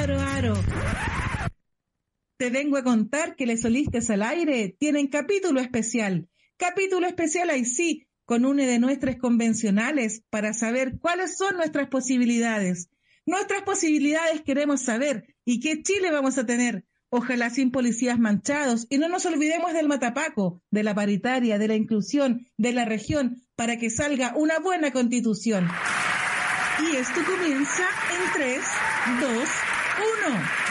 aro, aro. Te vengo a contar que Les Solistas al Aire tienen capítulo especial. Capítulo especial ahí sí, con una de nuestras convencionales para saber cuáles son nuestras posibilidades. Nuestras posibilidades queremos saber y qué Chile vamos a tener. Ojalá sin policías manchados y no nos olvidemos del matapaco, de la paritaria, de la inclusión, de la región, para que salga una buena constitución. Y esto comienza en 3, 2, 1.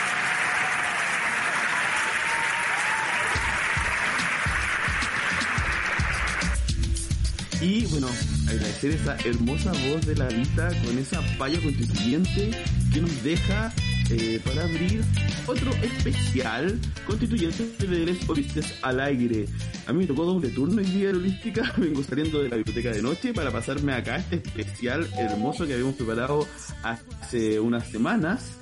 Y bueno, agradecer esa hermosa voz de la Lita con esa palla constituyente que nos deja eh, para abrir otro especial constituyente de Les Holistes al aire. A mí me tocó doble turno el día de holística, vengo saliendo de la biblioteca de noche para pasarme acá este especial hermoso que habíamos preparado hace unas semanas.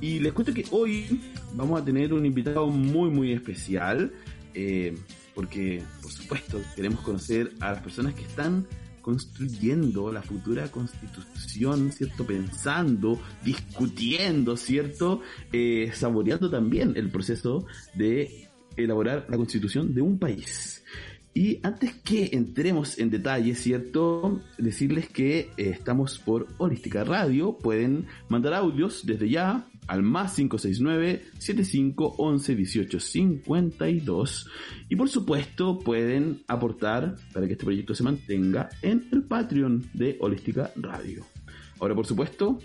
Y les cuento que hoy vamos a tener un invitado muy muy especial. Eh, porque por supuesto queremos conocer a las personas que están construyendo la futura constitución, ¿cierto? Pensando, discutiendo, ¿cierto? Eh, saboreando también el proceso de elaborar la constitución de un país. Y antes que entremos en detalle, ¿cierto? Decirles que eh, estamos por Holística Radio. Pueden mandar audios desde ya al más 569 7511 1852 y por supuesto pueden aportar para que este proyecto se mantenga en el Patreon de Holística Radio. Ahora por supuesto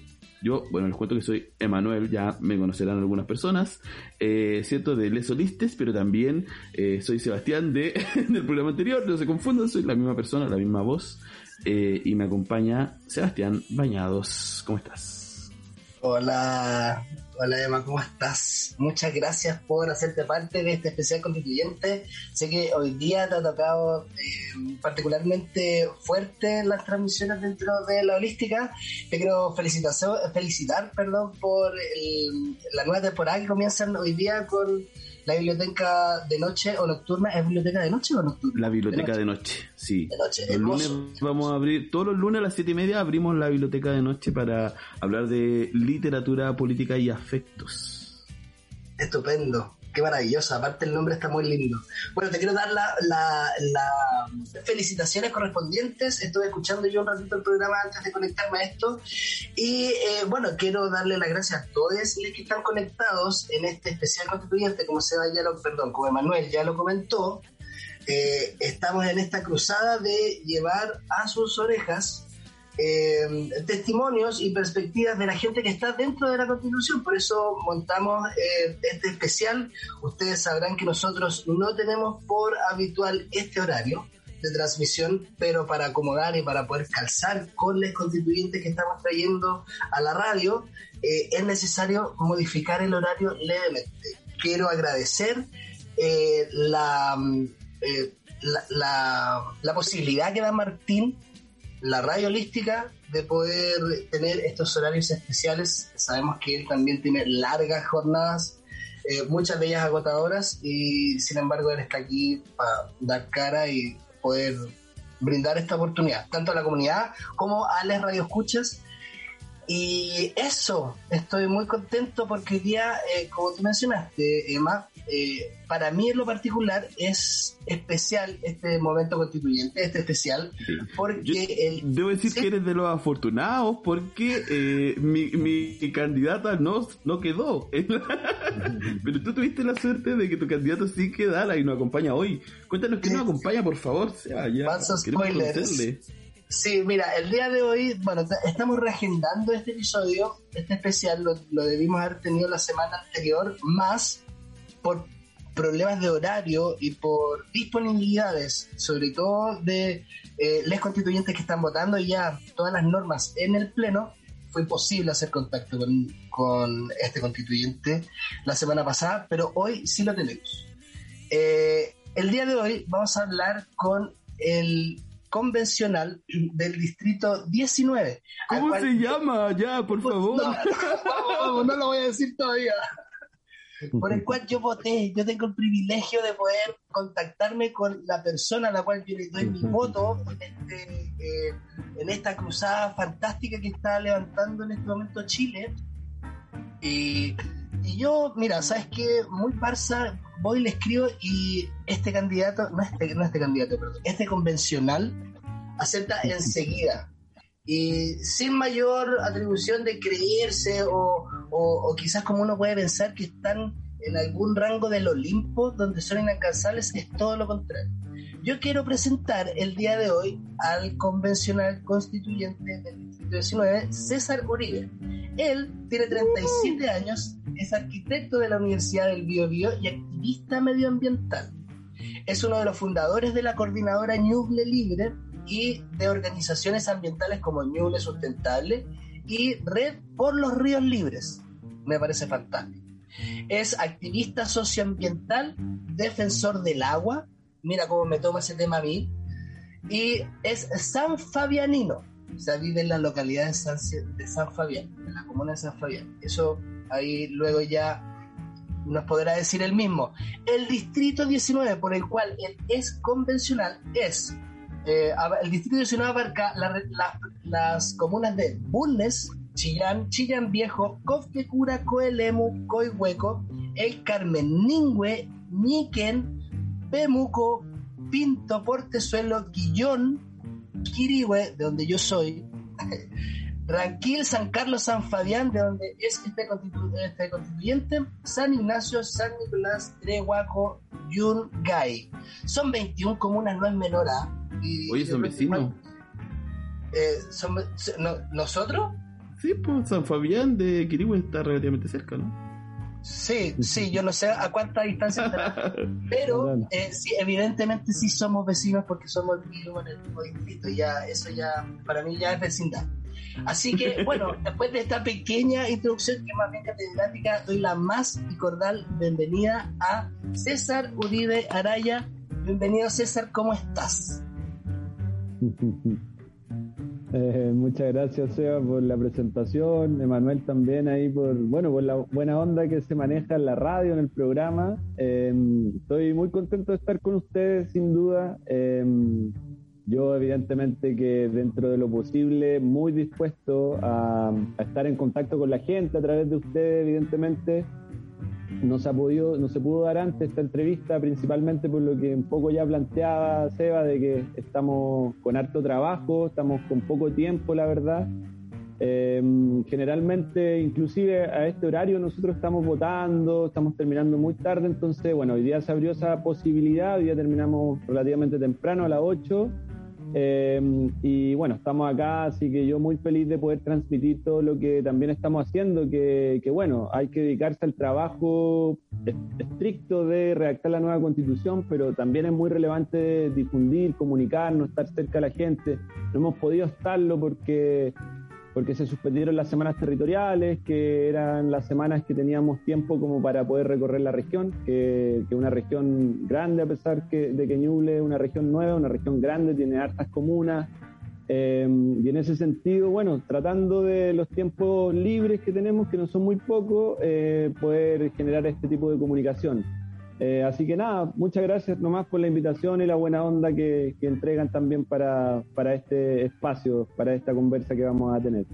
yo, bueno, les cuento que soy Emanuel, ya me conocerán algunas personas, eh, cierto, de Les Solistes, pero también eh, soy Sebastián de, del programa anterior, no se confundan, soy la misma persona, la misma voz, eh, y me acompaña Sebastián Bañados. ¿Cómo estás? Hola, hola Emma, ¿cómo estás? Muchas gracias por hacerte parte de este especial constituyente. Sé que hoy día te ha tocado eh, particularmente fuerte las transmisiones dentro de la holística. Te quiero felicitar, felicitar perdón, por la nueva temporada que comienzan hoy día con la biblioteca de noche o nocturna, ¿es biblioteca de noche o nocturna? La biblioteca de noche, sí. De noche, los lunes vamos a abrir, todos los lunes a las siete y media abrimos la biblioteca de noche para hablar de literatura, política y afectos. Estupendo qué maravillosa, aparte el nombre está muy lindo. Bueno, te quiero dar las felicitaciones correspondientes, estuve escuchando yo un ratito el programa antes de conectarme a esto. Y eh, bueno, quiero darle las gracias a todos los que están conectados en este especial constituyente, como se ya lo, perdón, como Emanuel ya lo comentó, eh, estamos en esta cruzada de llevar a sus orejas eh, testimonios y perspectivas de la gente que está dentro de la Constitución. Por eso montamos eh, este especial. Ustedes sabrán que nosotros no tenemos por habitual este horario de transmisión, pero para acomodar y para poder calzar con los constituyentes que estamos trayendo a la radio, eh, es necesario modificar el horario levemente. Quiero agradecer la, la, la posibilidad que da Martín la radio holística de poder tener estos horarios especiales. Sabemos que él también tiene largas jornadas, eh, muchas de ellas agotadoras, y sin embargo él está aquí para dar cara y poder brindar esta oportunidad, tanto a la comunidad como a las radioescuchas. Y eso, estoy muy contento porque hoy día, eh, como tú mencionaste, Emma, eh, para mí en lo particular es especial este momento constituyente, este especial, porque... debo decir que eres de los afortunados porque eh, mi, mi, candidata no, no quedó. Pero tú tuviste la suerte de que tu candidato sí quedara y nos acompaña hoy. Cuéntanos que nos acompaña, por favor. Sea, ya, Sí, mira, el día de hoy, bueno, estamos reagendando este episodio, este especial, lo, lo debimos haber tenido la semana anterior, más por problemas de horario y por disponibilidades, sobre todo de eh, les constituyentes que están votando y ya todas las normas en el Pleno, fue imposible hacer contacto con, este constituyente la semana pasada, pero hoy sí lo tenemos. Eh, el día de hoy vamos a hablar con el convencional del distrito 19. ¿Cómo se llama? Ya, por favor. no lo voy a decir todavía por el cual yo voté. Yo tengo el privilegio de poder contactarme con la persona a la cual yo le doy mi voto en, este, eh, esta cruzada fantástica que está levantando en este momento Chile. Y, y yo, mira, ¿sabes qué? Muy parsa, voy, le escribo y este candidato, no este, no este candidato, perdón, este convencional acepta enseguida. Y sin mayor atribución de creerse o, o, quizás como uno puede pensar que están en algún rango del Olimpo donde son inalcanzables, es todo lo contrario. Yo quiero presentar el día de hoy al convencional constituyente del Distrito 19, César Uribe. Él tiene 37 años, es arquitecto de la Universidad del Biobío y activista medioambiental. Es uno de los fundadores de la coordinadora Ñuble Libre y de organizaciones ambientales como Ñuble Sustentable y Red por los Ríos Libres. Me parece fantástico. Es activista socioambiental, defensor del agua, mira cómo me toma ese tema a mí, y es San Fabianino, o sea, vive en la localidad de San, de San Fabián, en la comuna de San Fabián. Eso ahí luego ya nos podrá decir el mismo. El distrito 19, por el cual él es convencional, es. Eh, el distrito 19 abarca la, la, las comunas de Bulnes, Chillán, Chillán Viejo, Cofquecura, Coelemu, Coihueco, El Carmen, Ningüe, Ñiquen, Pemuco, Pinto, Portezuelo, Guillón, Quirihue, de donde yo soy, Ranquil, San Carlos, San Fabián, de donde es este, constitu este constituyente, San Ignacio, San Nicolás, Trehuaco, Yungay. Son 21 comunas, no es menor a. Y, Oye, son vecinos. Eh, son, no, ¿Nosotros? Sí, pues San Fabián de Quirihue está relativamente cerca, ¿no? Sí, sí, yo no sé a cuánta distancia estará, pero eh, sí, evidentemente sí somos vecinos porque somos el mismo en el mismo distrito, ya eso ya para mí ya es vecindad. Así que bueno, después de esta pequeña introducción que más bien catedrática, doy la más y cordial bienvenida a César Uribe Araya. Bienvenido César, ¿cómo estás? Eh, muchas gracias, Seba, por la presentación. Emanuel también ahí por, bueno, por la buena onda que se maneja en la radio, en el programa. Eh, estoy muy contento de estar con ustedes, sin duda. Eh, yo, evidentemente, que dentro de lo posible, muy dispuesto a, a estar en contacto con la gente a través de ustedes, evidentemente no se, ha podido, no se pudo dar antes esta entrevista, principalmente por lo que un poco ya planteaba Seba, de que estamos con harto trabajo, estamos con poco tiempo, la verdad. Eh, generalmente, inclusive a este horario nosotros estamos votando, estamos terminando muy tarde, entonces, bueno, hoy día se abrió esa posibilidad, hoy día terminamos relativamente temprano, a las 8 eh, y bueno, estamos acá, así que yo muy feliz de poder transmitir todo lo que también estamos haciendo, que, que bueno, hay que dedicarse al trabajo estricto de redactar la nueva constitución, pero también es muy relevante difundir, comunicarnos, estar cerca de la gente. No hemos podido estarlo porque porque se suspendieron las semanas territoriales, que eran las semanas que teníamos tiempo como para poder recorrer la región, que, es una región grande a pesar que, de que Ñuble es una región nueva, una región grande, tiene hartas comunas, eh, y en ese sentido, bueno, tratando de los tiempos libres que tenemos, que no son muy pocos, eh, poder generar este tipo de comunicación. Eh, así que nada, muchas gracias nomás por la invitación y la buena onda que, que, entregan también para, para este espacio, para esta conversa que vamos a tener.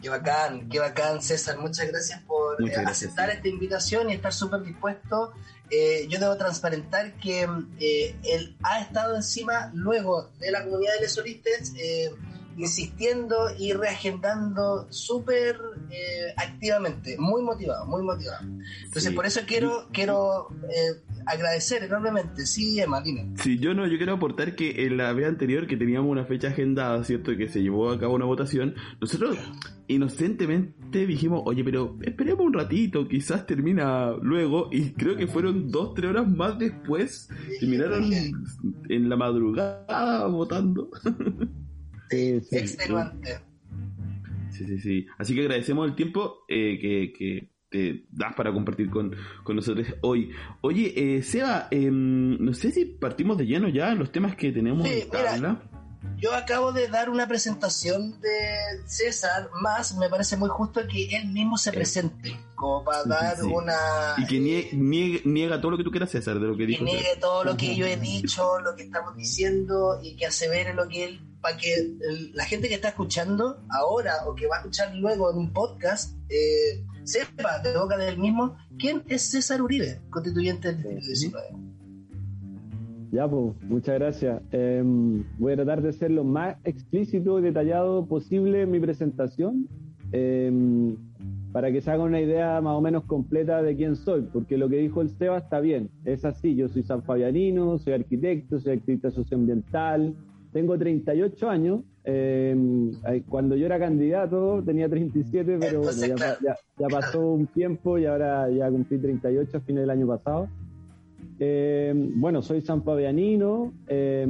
Qué bacán, qué bacán, César. Muchas gracias por muchas gracias, aceptar sí. esta invitación y estar súper dispuesto. Eh, yo debo transparentar que eh, él ha estado encima luego de la comunidad de lesolistas insistiendo y reagendando súper eh, activamente, muy motivado, muy motivado. Entonces, sí. por eso quiero, quiero eh, agradecer enormemente. Sí, Emma, dime. Sí, yo no, yo quiero aportar que en la vez anterior que teníamos una fecha agendada, ¿cierto? Y que se llevó a cabo una votación, nosotros inocentemente dijimos, oye, pero esperemos un ratito, quizás termina luego, y creo que fueron dos, tres horas más después, terminaron en la madrugada votando. Sí, sí, extenuante. Sí, sí, sí. Así que agradecemos el tiempo eh, que, que, te das para compartir con, con nosotros hoy. Oye, eh, Seba, eh, no sé si partimos de lleno ya en los temas que tenemos sí, en tabla. Yo acabo de dar una presentación de César, más me parece muy justo que él mismo se presente, como para dar una... Y que niegue, niega todo lo que tú quieras, César, de lo que dijo. Que niegue todo lo que yo he dicho, lo que estamos diciendo, y que asevere lo que él, para que la gente que está escuchando ahora o que va a escuchar luego en un podcast, eh, sepa de boca del mismo quién es César Uribe, constituyente del 19. Ya, pues, muchas gracias. Em, voy a tratar de ser lo más explícito y detallado posible en mi presentación em, para que se haga una idea más o menos completa de quién soy, porque lo que dijo el Seba está bien, es así, yo soy sanfabianino, soy arquitecto, soy activista socioambiental, tengo 38 años, em, cuando yo era candidato tenía 37, pero ya, ya, pasó un tiempo y ahora ya cumplí 38 a fines del año pasado. Eh, bueno, soy sanpavianino, eh,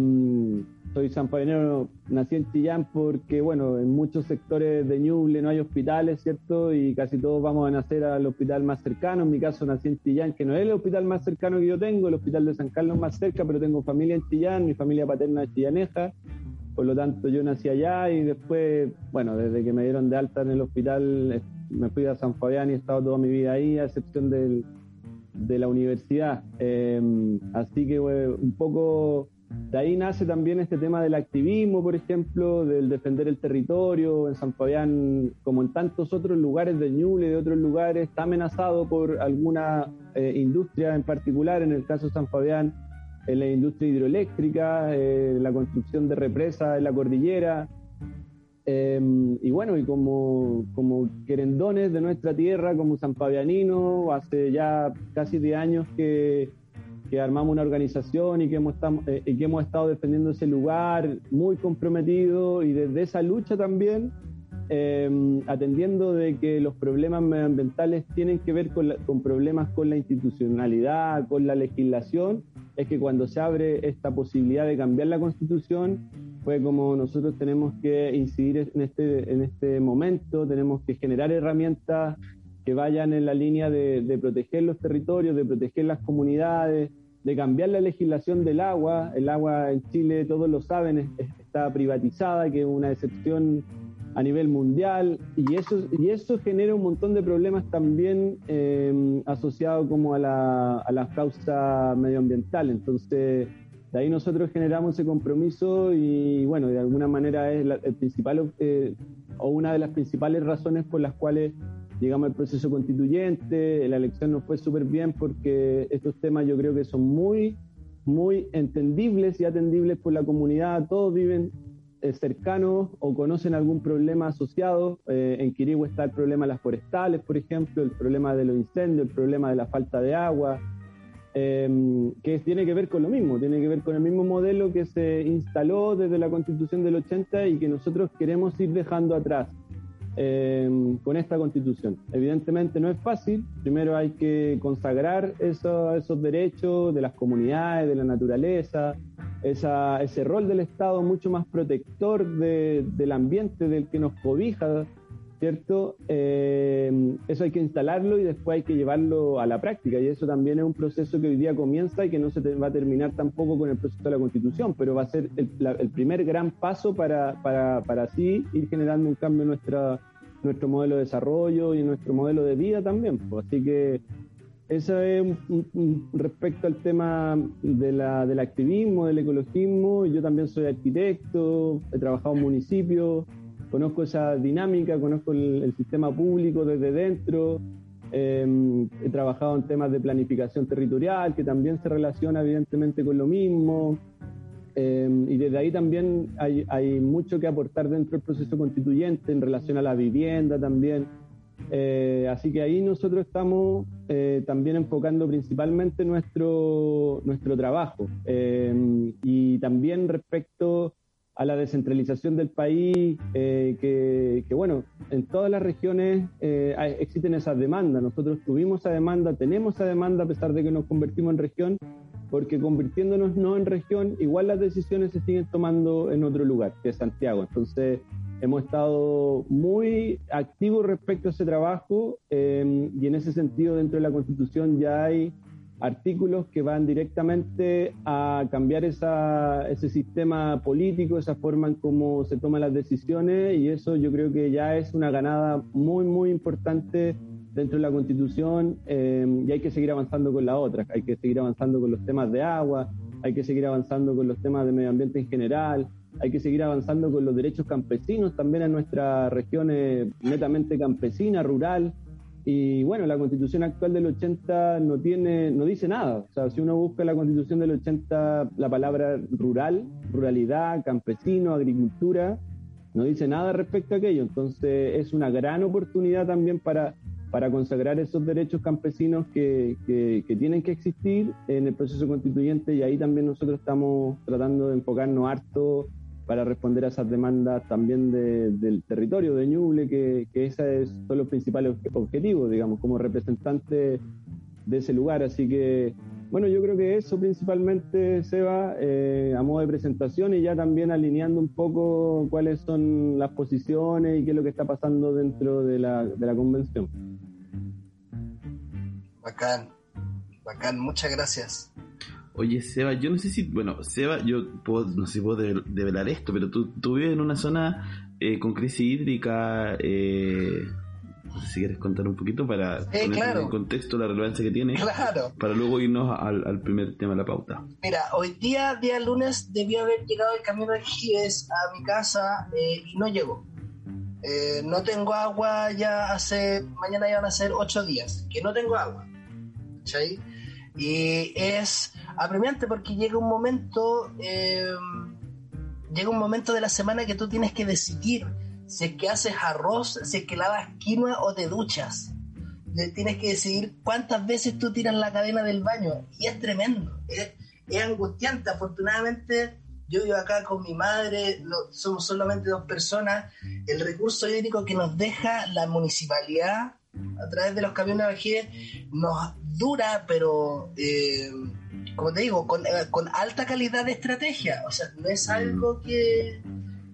soy sanpavianino, nací en Chillán porque, bueno, en muchos sectores de Ñuble no hay hospitales, ¿cierto? Y casi todos vamos a nacer al hospital más cercano. En mi caso nací en Chillán, que no es el hospital más cercano que yo tengo, el hospital de San Carlos más cerca, pero tengo familia en Chillán, mi familia paterna es chillaneja. Por lo tanto, yo nací allá y después, bueno, desde que me dieron de alta en el hospital, eh, me fui a San Fabián y he estado toda mi vida ahí, a excepción del, de la universidad. Em, así que un poco de ahí nace también este tema del activismo, por ejemplo, del defender el territorio. En San Fabián, como en tantos otros lugares de Ñuble de otros lugares, está amenazado por alguna eh, industria en particular. En el caso de San Fabián, en la industria hidroeléctrica, eh, la construcción de represas en la cordillera. Em, y bueno, y como, como querendones de nuestra tierra, como San Pavianino, hace ya casi 10 años que, que armamos una organización y que, hemos, eh, y que hemos estado defendiendo ese lugar muy comprometido y desde esa lucha también, em, atendiendo de que los problemas medioambientales tienen que ver con, con problemas con la institucionalidad, con la legislación, es que cuando se abre esta posibilidad de cambiar la constitución, fue como nosotros tenemos que incidir en este, en este momento, tenemos que generar herramientas que vayan en la línea de, proteger los territorios, de proteger las comunidades, de cambiar la legislación del agua. El agua en Chile, todos lo saben, está privatizada, que es una excepción a nivel mundial, y eso, y eso genera un montón de problemas también eh, asociados como a la, a la causa medioambiental. Entonces, de ahí nosotros generamos ese compromiso y bueno, de alguna manera es el principal eh, o una de las principales razones por las cuales llegamos al proceso constituyente, la elección nos fue súper bien porque estos temas yo creo que son muy, muy entendibles y atendibles por la comunidad, todos viven eh, cercanos o conocen algún problema asociado. Eh, en Quirigua está el problema de las forestales, por ejemplo, el problema de los incendios, el problema de la falta de agua, Em, que tiene que ver con lo mismo, tiene que ver con el mismo modelo que se instaló desde la constitución del 80 y que nosotros queremos ir dejando atrás em, con esta constitución. Evidentemente no es fácil, primero hay que consagrar esos derechos de las comunidades, de la naturaleza, ese rol del Estado mucho más protector del ambiente, del que nos cobija ¿cierto? Eh, eso hay que instalarlo y después hay que llevarlo a la práctica y eso también es un proceso que hoy día comienza y que no se va a terminar tampoco con el proceso de la constitución, pero va a ser el, primer gran paso para, para, para, así ir generando un cambio en nuestra, nuestro modelo de desarrollo y en nuestro modelo de vida también. Pues. Así que eso es respecto al tema de la, del activismo, del ecologismo. Yo también soy arquitecto, he trabajado en municipios conozco esa dinámica, conozco el, sistema público desde dentro, em, he trabajado en temas de planificación territorial, que también se relaciona evidentemente con lo mismo, em, y desde ahí también hay, hay, mucho que aportar dentro del proceso constituyente en relación a la vivienda también. Eh, así que ahí nosotros estamos eh, también enfocando principalmente nuestro, nuestro trabajo. Em, y también respecto a la descentralización del país, eh, que, bueno, en todas las regiones eh, existen esas demandas. Nosotros tuvimos esa demanda, tenemos esa demanda a pesar de que nos convertimos en región, porque convirtiéndonos no en región, igual las decisiones se siguen tomando en otro lugar, que es Santiago. Entonces, hemos estado muy activos respecto a ese trabajo eh, y en ese sentido dentro de la Constitución ya hay artículos que van directamente a cambiar esa, ese sistema político, esa forma en cómo se toman las decisiones y eso yo creo que ya es una ganada muy, muy importante dentro de la Constitución eh, y hay que seguir avanzando con las otras, hay que seguir avanzando con los temas de agua, hay que seguir avanzando con los temas de medio ambiente en general, hay que seguir avanzando con los derechos campesinos también en nuestra región netamente campesina, rural, y bueno, la constitución actual del 80 no tiene, no dice nada. O sea, si uno busca la constitución del 80, la palabra rural, ruralidad, campesino, agricultura, no dice nada respecto a aquello. Entonces es una gran oportunidad también para, para consagrar esos derechos campesinos que, que, que tienen que existir en el proceso constituyente y ahí también nosotros estamos tratando de enfocarnos harto para responder a esas demandas también del territorio de Ñuble, que, que esos son los principales objetivos, digamos, como representante de ese lugar. Así que, bueno, yo creo que eso principalmente, Seba, eh, a modo de presentación y ya también alineando un poco cuáles son las posiciones y qué es lo que está pasando dentro de la, de la convención. Bacán, bacán, muchas gracias. Oye, Seba, yo no sé si, bueno, Seba, yo no sé si puedo develar esto, pero tú, tú vives en una zona eh, con crisis hídrica, eh, no sé si quieres contar un poquito para poner en contexto la relevancia que tiene, claro. para luego irnos al, primer tema de la pauta. Mira, hoy día, día lunes, debió haber llegado el camión de Gies a mi casa eh, y no llegó. no tengo agua ya hace, mañana ya van a ser ocho días, que no tengo agua. ¿Cachai? Y es apremiante porque llega un momento, eh, llega un momento de la semana que tú tienes que decidir si es que haces arroz, si es que lavas quinoa o te duchas. Tienes que decidir cuántas veces tú tiras la cadena del baño. Y es tremendo, es, angustiante. Afortunadamente, yo vivo acá con mi madre, somos solamente dos personas. El recurso hídrico que nos deja la municipalidad a través de los camiones de nos dura, pero eh, como te digo, eh, con, alta calidad de estrategia. O sea, no es algo que,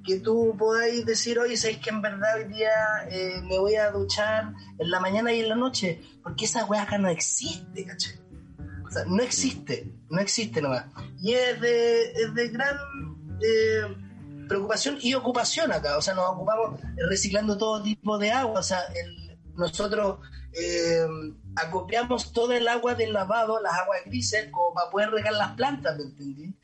que tú podáis decir, oye, sabéis que en verdad hoy día eh, me voy a duchar en la mañana y en la noche, porque esa weá acá no existe, ¿cachai? O sea, no existe, no existe nomás. Y es de, es de gran eh, preocupación y ocupación acá. O sea, nos ocupamos reciclando todo tipo de agua. O sea, nosotros eh, acopiamos todo el agua del lavado, las aguas grises, como para poder regar las plantas, ¿me entendí?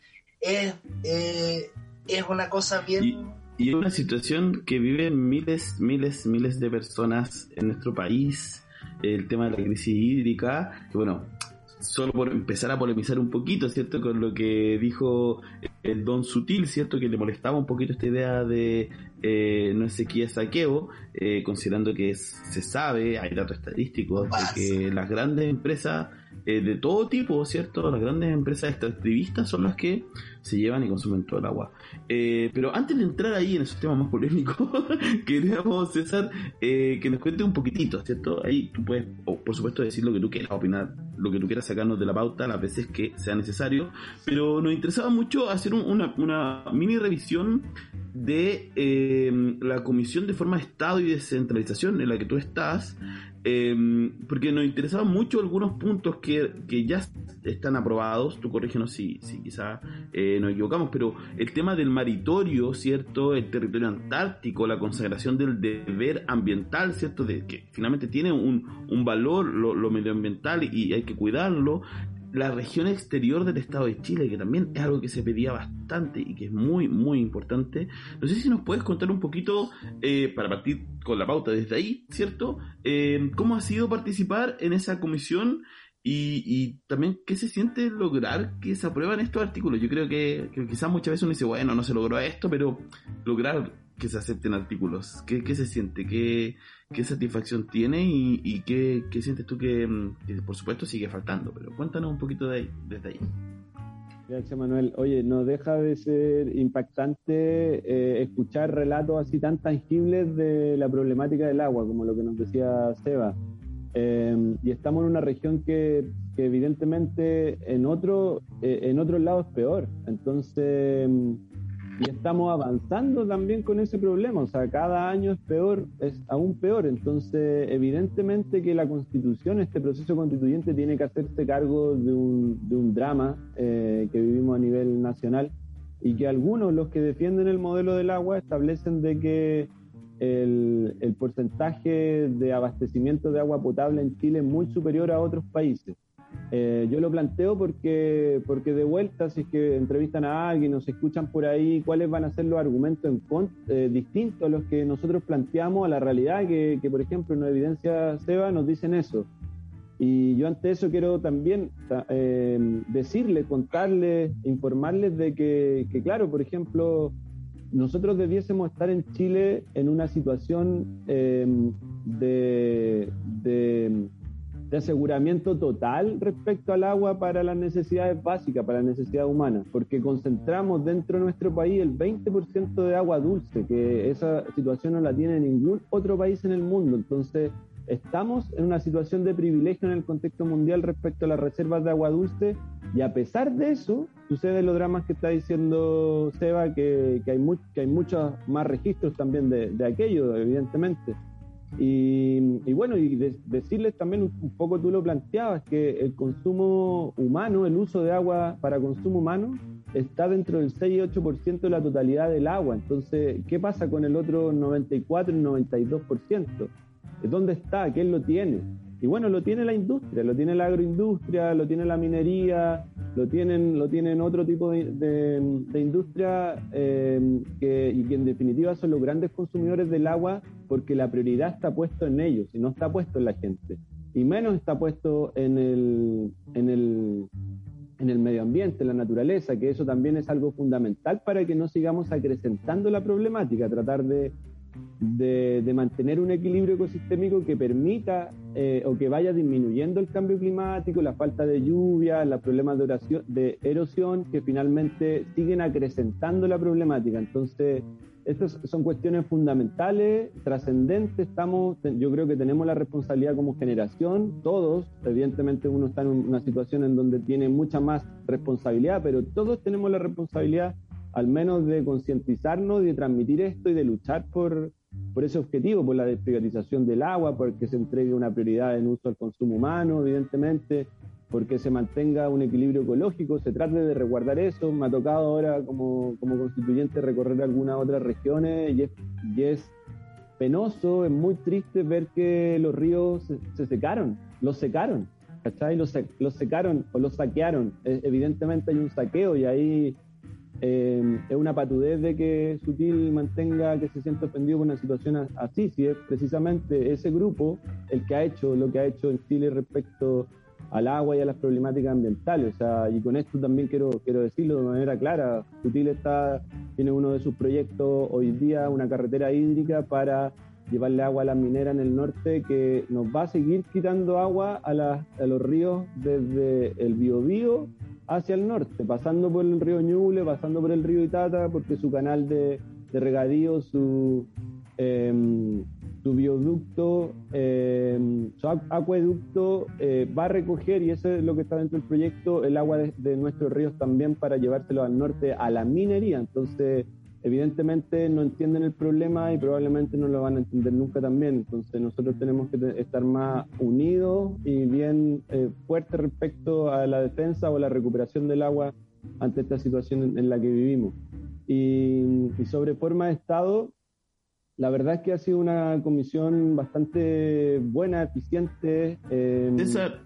Es, eh, es una cosa bien... Y, es una situación que viven miles, miles, miles de personas en nuestro país, el tema de la crisis hídrica, bueno, solo por empezar a polemizar un poquito, ¿cierto? Con lo que dijo el don Sutil, ¿cierto? Que le molestaba un poquito esta idea de eh, no sé qué saqueo, eh, considerando que se sabe, hay datos estadísticos, de que las grandes empresas eh, de todo tipo, ¿cierto? Las grandes empresas extractivistas son las que se llevan y consumen todo el agua. Eh, pero antes de entrar ahí en esos temas más polémicos, queríamos, César, eh, que nos cuente un poquitito, ¿cierto? Ahí tú puedes, por supuesto, decir lo que tú quieras, opinar lo que tú quieras sacarnos de la pauta las veces que sea necesario, pero nos interesaba mucho hacer una, una, mini revisión de la Comisión de Forma de Estado y Descentralización en la que tú estás, Em, porque nos interesaban mucho algunos puntos que, que, ya están aprobados, tú corrígenos si, si quizá eh, nos equivocamos, pero el tema del maritorio, ¿cierto? El territorio antártico, la consagración del deber ambiental, ¿cierto? De que finalmente tiene un, un valor lo, lo medioambiental y hay que cuidarlo, la región exterior del Estado de Chile, que también es algo que se pedía bastante y que es muy, muy importante. No sé si nos puedes contar un poquito, eh, para partir con la pauta desde ahí, ¿cierto? Eh, ¿Cómo ha sido participar en esa comisión y, también qué se siente lograr que se aprueban estos artículos? Yo creo que, que quizás muchas veces uno dice, bueno, no se logró esto, pero lograr que se acepten artículos, ¿qué, qué se siente? ¿Qué, qué satisfacción tiene y, qué, sientes tú mm, que, por supuesto sigue faltando, pero cuéntanos un poquito de ahí, desde ahí. Gracias Manuel. Oye, no deja de ser impactante eh, escuchar relatos así tan tangibles de la problemática del agua, como lo que nos decía Seba. Em, y estamos en una región que, evidentemente en otro, eh, en otros lados es peor. Entonces, y estamos avanzando también con ese problema. O sea, cada año es peor, es aún peor. Entonces, evidentemente que la constitución, este proceso constituyente, tiene que hacerse cargo de un, de un drama eh, que vivimos a nivel nacional y que algunos, los que defienden el modelo del agua, establecen de que el, el porcentaje de abastecimiento de agua potable en Chile es muy superior a otros países. Eh, yo lo planteo porque, porque de vuelta, si es que entrevistan a alguien o se escuchan por ahí, cuáles van a ser los argumentos en eh, distintos a los que nosotros planteamos a la realidad, que, que por ejemplo en la evidencia SEBA nos dicen eso. Y yo ante eso quiero también eh, decirles, contarles, informarles de que, que, claro, por ejemplo, nosotros debiésemos estar en Chile en una situación eh, de, de de aseguramiento total respecto al agua para las necesidades básicas, para las necesidades humanas, porque concentramos dentro de nuestro país el 20% de agua dulce, que esa situación no la tiene ningún otro país en el mundo. Entonces, estamos en una situación de privilegio en el contexto mundial respecto a las reservas de agua dulce y a pesar de eso, suceden los dramas que está diciendo Seba, que, que hay, que hay muchos más registros también de, de aquello, evidentemente. Y, bueno, y decirles también un, poco, tú lo planteabas, que el consumo humano, el uso de agua para consumo humano, está dentro del 6 y 8% de la totalidad del agua. Entonces, ¿qué pasa con el otro 94 y 92%? ¿Dónde está? ¿Quién lo tiene? Y bueno, lo tiene la industria, lo tiene la agroindustria, lo tiene la minería, lo tienen, lo tienen otro tipo de, industria eh, que, y que en definitiva son los grandes consumidores del agua porque la prioridad está puesto en ellos y no está puesto en la gente. Y menos está puesto en el, en el, en el medio ambiente, en la naturaleza, que eso también es algo fundamental para que no sigamos acrecentando la problemática, tratar de de, mantener un equilibrio ecosistémico que permita eh, o que vaya disminuyendo el cambio climático, la falta de lluvia, los problemas de, de erosión, que finalmente siguen acrecentando la problemática. Entonces, estas son cuestiones fundamentales, trascendentes. Estamos, yo creo que tenemos la responsabilidad como generación, todos. Evidentemente, uno está en una situación en donde tiene mucha más responsabilidad, pero todos tenemos la responsabilidad al menos de concientizarnos, de transmitir esto y de luchar por, por ese objetivo, por la desprivatización del agua, porque se entregue una prioridad en uso al consumo humano, evidentemente, porque se mantenga un equilibrio ecológico, se trate de resguardar eso. Me ha tocado ahora como, como constituyente recorrer algunas otras regiones y es, penoso, es muy triste ver que los ríos se, secaron, los secaron, ¿cachai? Los, los secaron o los saquearon. E, evidentemente hay un saqueo y ahí eh, es una patudez de que Sutil mantenga que se sienta ofendido por una situación así, si es precisamente ese grupo el que ha hecho lo que ha hecho en Chile respecto al agua y a las problemáticas ambientales. O sea, y con esto también quiero, quiero decirlo de manera clara, Sutil está, tiene uno de sus proyectos hoy día, una carretera hídrica para llevarle agua a las mineras en el norte que nos va a seguir quitando agua a, a los ríos desde el Biobío hacia el norte, pasando por el río Ñuble, pasando por el río Itata, porque su canal de, regadío, su, em, su em, su acueducto eh, va a recoger, y eso es lo que está dentro del proyecto, el agua de, de nuestros ríos también para llevárselo al norte a la minería. Entonces, evidentemente no entienden el problema y probablemente no lo van a entender nunca también. Entonces nosotros tenemos que estar más unidos y bien eh, fuertes respecto a la defensa o la recuperación del agua ante esta situación en, la que vivimos. Y, sobre forma de Estado, la verdad es que ha sido una comisión bastante buena, eficiente. Eh...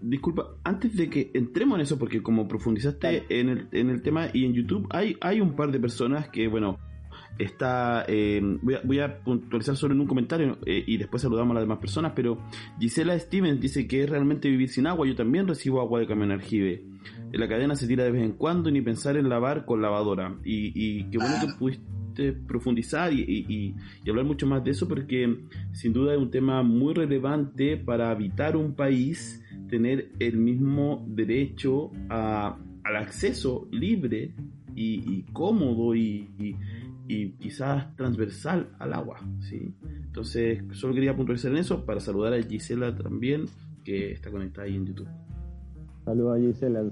disculpa, antes de que entremos en eso, porque como profundizaste en el, en el tema y en YouTube, hay, hay un par de personas que, bueno, está eh, voy, a, puntualizar solo en un comentario eh, y después saludamos a las demás personas, pero Gisela Stevens dice que es realmente vivir sin agua. Yo también recibo agua de camión aljibe. La cadena se tira de vez en cuando y ni pensar en lavar con lavadora. Y, qué bueno que pudiste profundizar y, hablar mucho más de eso porque sin duda es un tema muy relevante para habitar un país, tener el mismo derecho al acceso libre y, cómodo y quizás transversal al agua. ¿sí? Entonces, solo quería puntualizar en eso para saludar a Gisela también, que está conectada ahí en YouTube. Saludos a Gisela.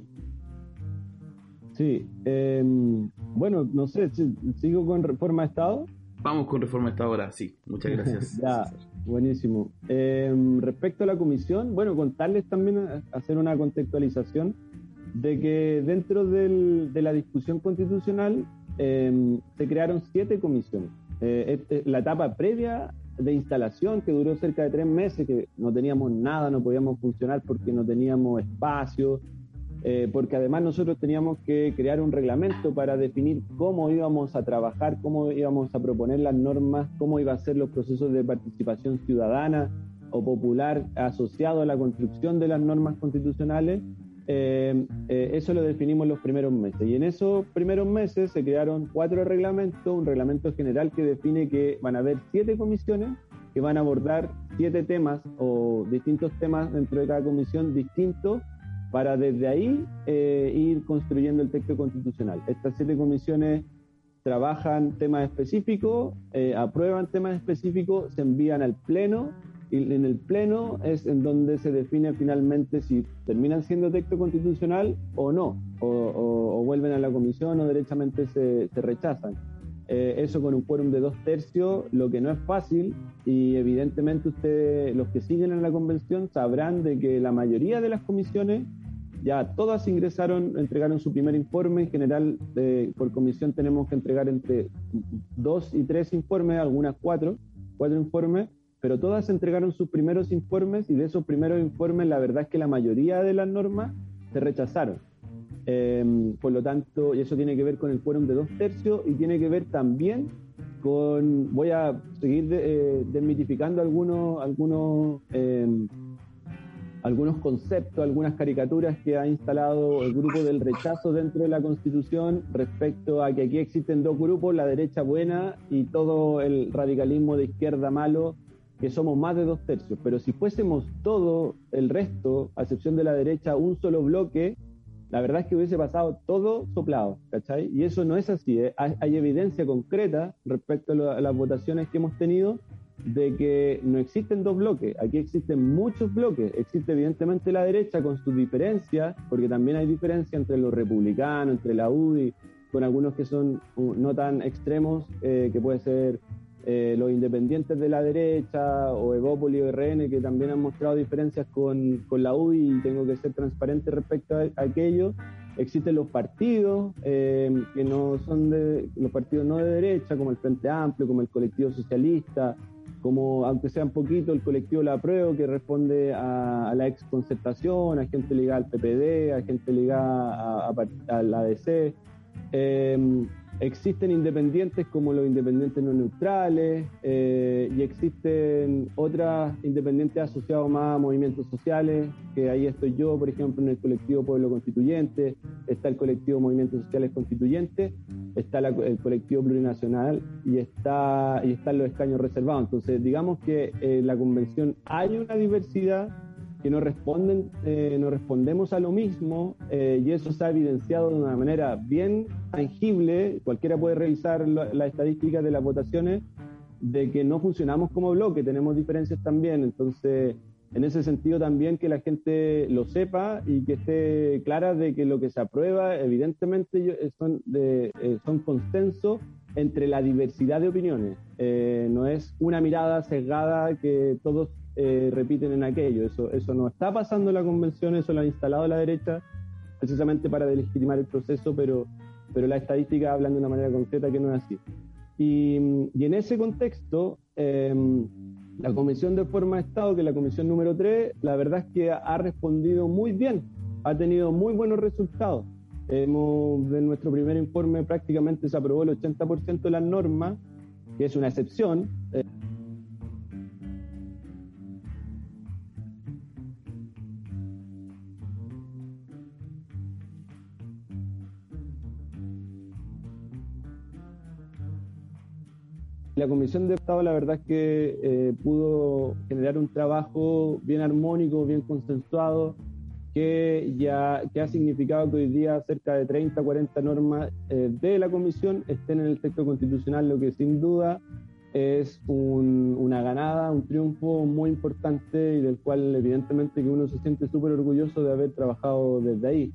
Sí, em, bueno, no sé, ¿sigo con reforma de Estado? Vamos con reforma de Estado ahora, sí. Muchas gracias. ya, buenísimo. Em, respecto a la comisión, bueno, contarles también, eh, hacer una contextualización de que dentro del, de la discusión constitucional em, se crearon siete comisiones. Eh, este, la etapa previa de instalación, que duró cerca de tres meses, que no teníamos nada, no podíamos funcionar porque no teníamos espacio, eh, porque además nosotros teníamos que crear un reglamento para definir cómo íbamos a trabajar, cómo íbamos a proponer las normas, cómo iban a ser los procesos de participación ciudadana o popular asociado a la construcción de las normas constitucionales. Eh, eh, eso lo definimos los primeros meses. Y en esos primeros meses se crearon cuatro reglamentos, un reglamento general que define que van a haber siete comisiones que van a abordar siete temas o distintos temas dentro de cada comisión distintos para desde ahí eh, ir construyendo el texto constitucional. Estas siete comisiones trabajan temas específicos, aprueban temas específicos, se envían al Pleno y en el Pleno es en donde se define finalmente si terminan siendo texto constitucional o no, o, vuelven a la comisión o derechamente se, rechazan. Eh, eso con un quórum de dos tercios, lo que no es fácil y evidentemente ustedes, los que siguen en la convención, sabrán de que la mayoría de las comisiones ya todas ingresaron, entregaron su primer informe. En general, eh, por comisión tenemos que entregar entre dos y tres informes, algunas cuatro, cuatro informes, pero todas entregaron sus primeros informes y de esos primeros informes la verdad es que la mayoría de las normas se rechazaron. Em, por lo tanto, y eso tiene que ver con el quórum de dos tercios y tiene que ver también con, voy a seguir eh, desmitificando algunos, algunos em, algunos conceptos, algunas caricaturas que ha instalado el grupo del rechazo dentro de la Constitución respecto a que aquí existen dos grupos, la derecha buena y todo el radicalismo de izquierda malo, que somos más de dos tercios. Pero si fuésemos todo el resto, a excepción de la derecha, un solo bloque, la verdad es que hubiese pasado todo soplado, ¿cachai? Y eso no es así. ¿eh? Hay, evidencia concreta respecto a las votaciones que hemos tenido de que no existen dos bloques, aquí existen muchos bloques, existe evidentemente la derecha con sus diferencias, porque también hay diferencia entre los republicanos, entre la UDI, con algunos que son uh, no tan extremos, eh, que puede ser eh, los independientes de la derecha o Evópoli o RN, que también han mostrado diferencias con, con la UDI y tengo que ser transparente respecto a, aquello. Existen los partidos eh, que no son de los partidos no de derecha, como el Frente Amplio, como el Colectivo Socialista, como aunque sea un poquito el colectivo La Prueba, que responde a, la ex concertación, a gente ligada al PPD, a gente ligada a, la ADC. Eh, Existen independientes como los independientes no neutrales eh, y existen otras independientes asociados más a movimientos sociales, que ahí estoy yo, por ejemplo, en el colectivo Pueblo Constituyente, está el colectivo Movimientos Sociales Constituyentes, está el colectivo plurinacional y, está, y están los escaños reservados. Entonces, digamos que en la convención hay una diversidad que no responden, eh, no respondemos a lo mismo eh, y eso se ha evidenciado de una manera bien tangible, cualquiera puede revisar las estadísticas de las votaciones, de que no funcionamos como bloque, tenemos diferencias también, entonces en ese sentido también que la gente lo sepa y que esté clara de que lo que se aprueba evidentemente eh, son, de, son consensos entre la diversidad de opiniones, no es una mirada sesgada que todos eh, repiten en aquello. Eso, eso no está pasando en la convención, eso lo ha instalado la derecha precisamente para delegitimar el proceso, pero, pero la estadística hablan de una manera concreta que no es así. Y, en ese contexto, em, la Comisión de Forma de Estado, que es la comisión número 3, la verdad es que ha respondido muy bien, ha tenido muy buenos resultados. Hemos, de nuestro primer informe prácticamente se aprobó el 80% de las normas, que es una excepción. Eh, la Comisión de Estado la verdad es que eh, pudo generar un trabajo bien armónico, bien consensuado, que ya que ha significado que hoy día cerca de 30, 40 normas eh, de la Comisión estén en el texto constitucional, lo que sin duda es una ganada, un triunfo muy importante y del cual evidentemente que uno se siente súper orgulloso de haber trabajado desde ahí.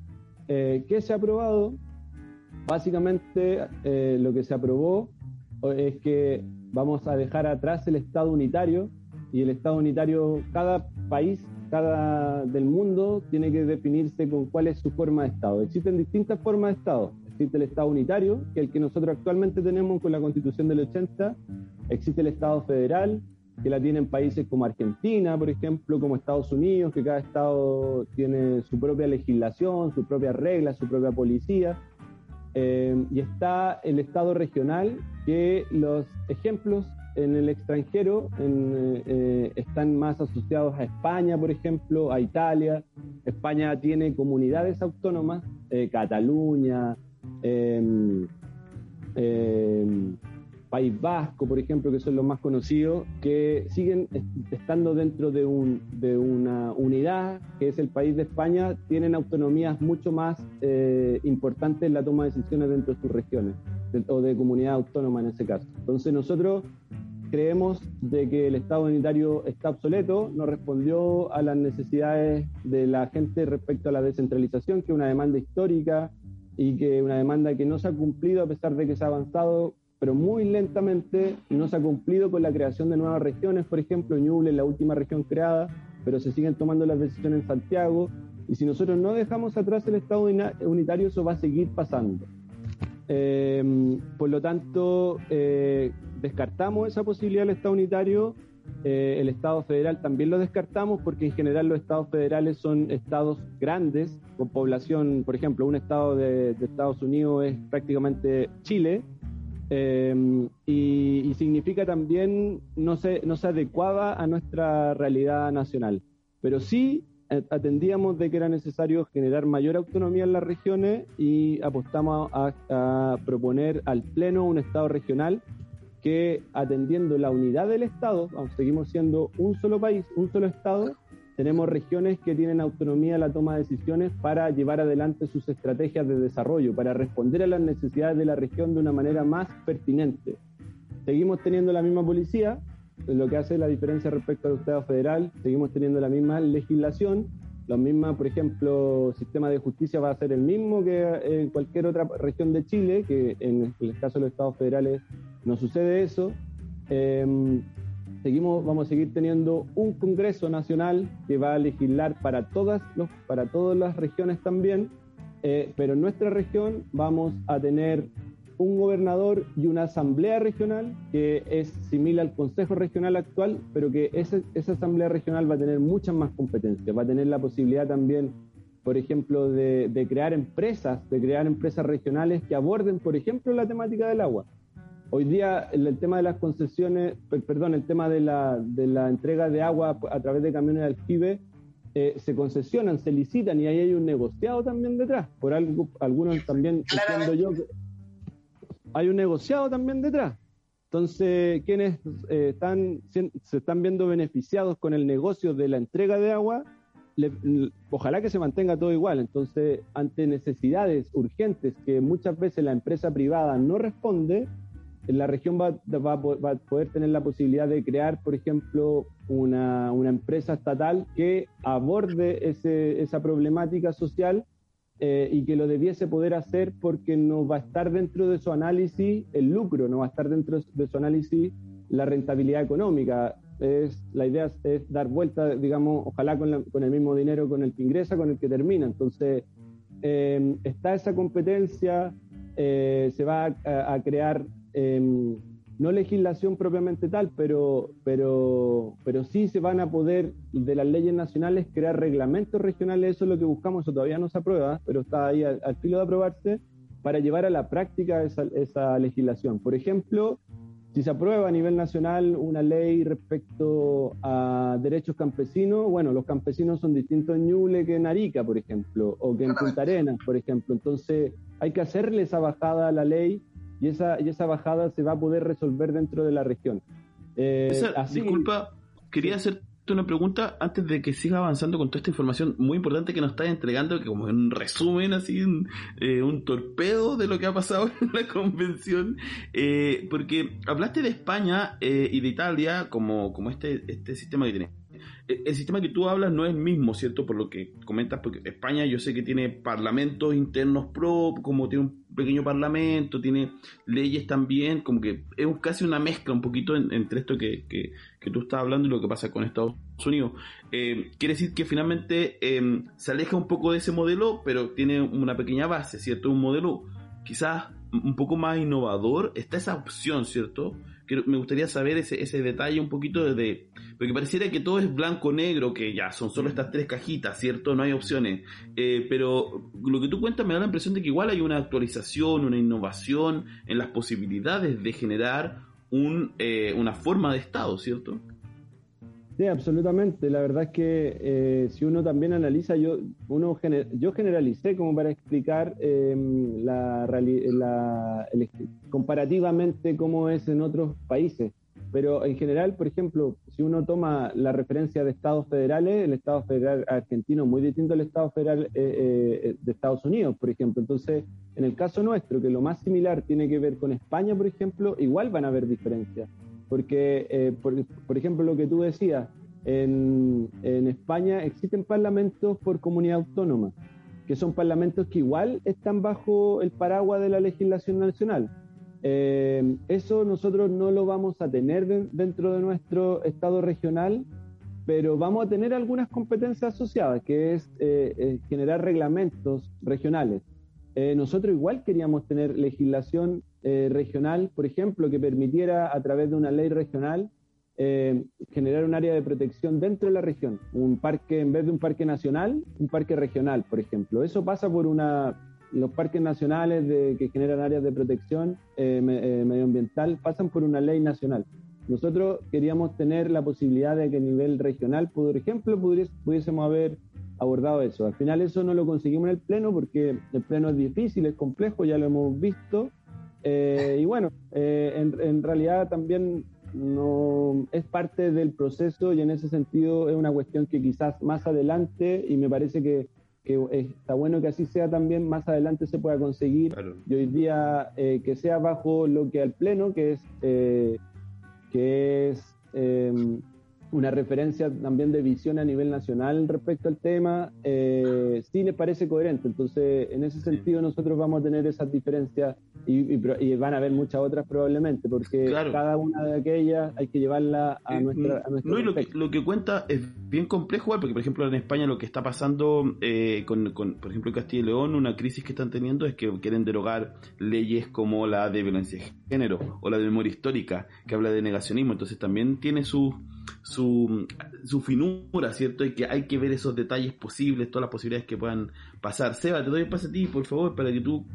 Eh, ¿Qué se ha aprobado? Básicamente eh, lo que se aprobó es que vamos a dejar atrás el Estado unitario y el Estado unitario, cada país, cada del mundo tiene que definirse con cuál es su forma de Estado. Existen distintas formas de Estado. Existe el Estado unitario, que es el que nosotros actualmente tenemos con la Constitución del 80. Existe el Estado federal, que la tienen países como Argentina, por ejemplo, como Estados Unidos, que cada estado tiene su propia legislación, sus propias reglas, su propia policía. Eh, y está el estado regional, que los ejemplos en el extranjero eh, eh, están más asociados a España, por ejemplo, a Italia. España tiene comunidades autónomas, Cataluña, País Vasco, por ejemplo, que son los más conocidos, que siguen estando dentro de, un, de una unidad, que es el país de España, tienen autonomías mucho más eh, importantes en la toma de decisiones dentro de sus regiones, o de comunidad autónoma en ese caso. Entonces nosotros creemos de que el Estado unitario está obsoleto, no respondió a las necesidades de la gente respecto a la descentralización, que es una demanda histórica y que una demanda que no se ha cumplido a pesar de que se ha avanzado pero muy lentamente no se ha cumplido con la creación de nuevas regiones, por ejemplo, Ñuble es la última región creada, pero se siguen tomando las decisiones en Santiago, y si nosotros no dejamos atrás el Estado unitario, eso va a seguir pasando. Em, por lo tanto, eh, descartamos esa posibilidad del Estado unitario, eh, el Estado federal también lo descartamos porque en general los estados federales son estados grandes, con población, por ejemplo, un estado de Estados Unidos es prácticamente Chile, Em, y, significa también no se, no se adecuaba a nuestra realidad nacional. Pero sí atendíamos de que era necesario generar mayor autonomía en las regiones y apostamos a, a proponer al Pleno un Estado regional que atendiendo la unidad del Estado, seguimos siendo un solo país, un solo Estado, tenemos regiones que tienen autonomía en la toma de decisiones para llevar adelante sus estrategias de desarrollo, para responder a las necesidades de la región de una manera más pertinente. Seguimos teniendo la misma policía, lo que hace la diferencia respecto al Estado federal, seguimos teniendo la misma legislación, la misma, por ejemplo, sistema de justicia va a ser el mismo que en cualquier otra región de Chile, que en el caso de los estados federales no sucede eso. Eh, seguimos, vamos a seguir teniendo un Congreso Nacional que va a legislar para todas, los, para todas las regiones también, eh, pero en nuestra región vamos a tener un gobernador y una asamblea regional que es similar al Consejo Regional actual, pero que esa, asamblea regional va a tener muchas más competencias, va a tener la posibilidad también, por ejemplo, de crear empresas, de crear empresas regionales que aborden, por ejemplo, la temática del agua. Hoy día el, tema de las concesiones, perdón, el tema de la, de la entrega de agua a través de camiones de aljibe, eh, se concesionan, se licitan y ahí hay un negociado también detrás. Por algo, algunos también entiendo yo que hay un negociado también detrás. Entonces, quienes eh, están, se están viendo beneficiados con el negocio de la entrega de agua, ojalá que se mantenga todo igual. Entonces, ante necesidades urgentes que muchas veces la empresa privada no responde, la región va, va, a poder tener la posibilidad de crear, por ejemplo, una, una empresa estatal que aborde ese, esa problemática social eh, y que lo debiese poder hacer porque no va a estar dentro de su análisis el lucro, no va a estar dentro de su análisis la rentabilidad económica. Es, la idea es, dar vuelta, digamos, ojalá con, con, el mismo dinero con el que ingresa, con el que termina. Entonces, eh, está esa competencia, eh, se va a, a crear Em, no legislación propiamente tal, pero, pero, pero sí se van a poder de las leyes nacionales crear reglamentos regionales, eso es lo que buscamos, eso todavía no se aprueba, pero está ahí al, filo de aprobarse para llevar a la práctica esa, esa, legislación. Por ejemplo, si se aprueba a nivel nacional una ley respecto a derechos campesinos, bueno, los campesinos son distintos en Ñuble que en Arica, por ejemplo, o que en Punta Arenas, por ejemplo. Entonces, hay que hacerle esa bajada a la ley y esa, y esa bajada se va a poder resolver dentro de la región. Eh, disculpa, quería hacerte una pregunta antes de que siga avanzando con toda esta información muy importante que nos estás entregando, que como en un resumen, así, un, eh, un torpedo de lo que ha pasado en la convención, eh, porque hablaste de España y de Italia como, como este, este sistema que tiene. eh, el sistema que tú hablas no es el mismo, ¿cierto? Por lo que comentas, porque España yo sé que tiene parlamentos internos pro, como tiene un pequeño parlamento, tiene leyes también, como que es casi una mezcla un poquito entre esto que, que, tú estás hablando y lo que pasa con Estados Unidos. Eh, quiere decir que finalmente em, se aleja un poco de ese modelo, pero tiene una pequeña base, ¿cierto? Un modelo quizás un poco más innovador. Está esa opción, ¿cierto? Me gustaría saber ese, ese detalle un poquito de, porque pareciera que todo es blanco-negro, que ya son solo estas tres cajitas, ¿cierto? No hay opciones. Eh, pero lo que tú cuentas me da la impresión de que igual hay una actualización, una innovación en las posibilidades de generar un, eh, una forma de Estado, ¿cierto? Sí, absolutamente. La verdad es que eh, si uno también analiza, yo, uno yo generalicé como para explicar em, la, la comparativamente cómo es en otros países. Pero en general, por ejemplo, si uno toma la referencia de estados federales, el estado federal argentino es muy distinto al estado federal eh, eh, de Estados Unidos, por ejemplo. Entonces, en el caso nuestro, que lo más similar tiene que ver con España, por ejemplo, igual van a haber diferencias. Porque, eh, por, ejemplo, lo que tú decías, en, España existen parlamentos por comunidad autónoma, que son parlamentos que igual están bajo el paraguas de la legislación nacional. Eh, eso nosotros no lo vamos a tener dentro de nuestro Estado regional, pero vamos a tener algunas competencias asociadas, que es eh, generar reglamentos regionales. nosotros igual queríamos tener legislación eh, regional, por ejemplo, que permitiera a través de una ley regional eh, generar un área de protección dentro de la región, un parque, en vez de un parque nacional, un parque regional, por ejemplo. Eso pasa por una, los parques nacionales de, que generan áreas de protección eh, medioambiental pasan por una ley nacional. Nosotros queríamos tener la posibilidad de que a nivel regional, por ejemplo, pudiésemos haber abordado eso. Al final eso no lo conseguimos en el Pleno porque el Pleno es difícil, es complejo, ya lo hemos visto, eh, y bueno, eh, en, realidad también no es parte del proceso y en ese sentido es una cuestión que quizás más adelante, y me parece que, está bueno que así sea también, más adelante se pueda conseguir. Y hoy día eh, que sea bajo lo que al Pleno, que es, que es una referencia también de visión a nivel nacional respecto al tema, eh, sí le parece coherente. Entonces, en ese sentido, nosotros vamos a tener esas diferencias y, van a haber muchas otras probablemente, porque cada una de aquellas hay que llevarla a eh, nuestra. A no, y lo que, cuenta es bien complejo, porque, por ejemplo, en España lo que está pasando eh, con, por ejemplo, Castilla y León, una crisis que están teniendo es que quieren derogar leyes como la de violencia de género o la de memoria histórica, que habla de negacionismo. Entonces, también tiene su su, finura, ¿cierto? Y que hay que ver esos detalles posibles, todas las posibilidades que puedan pasar. Seba, te doy el pase a ti, por favor, para que tú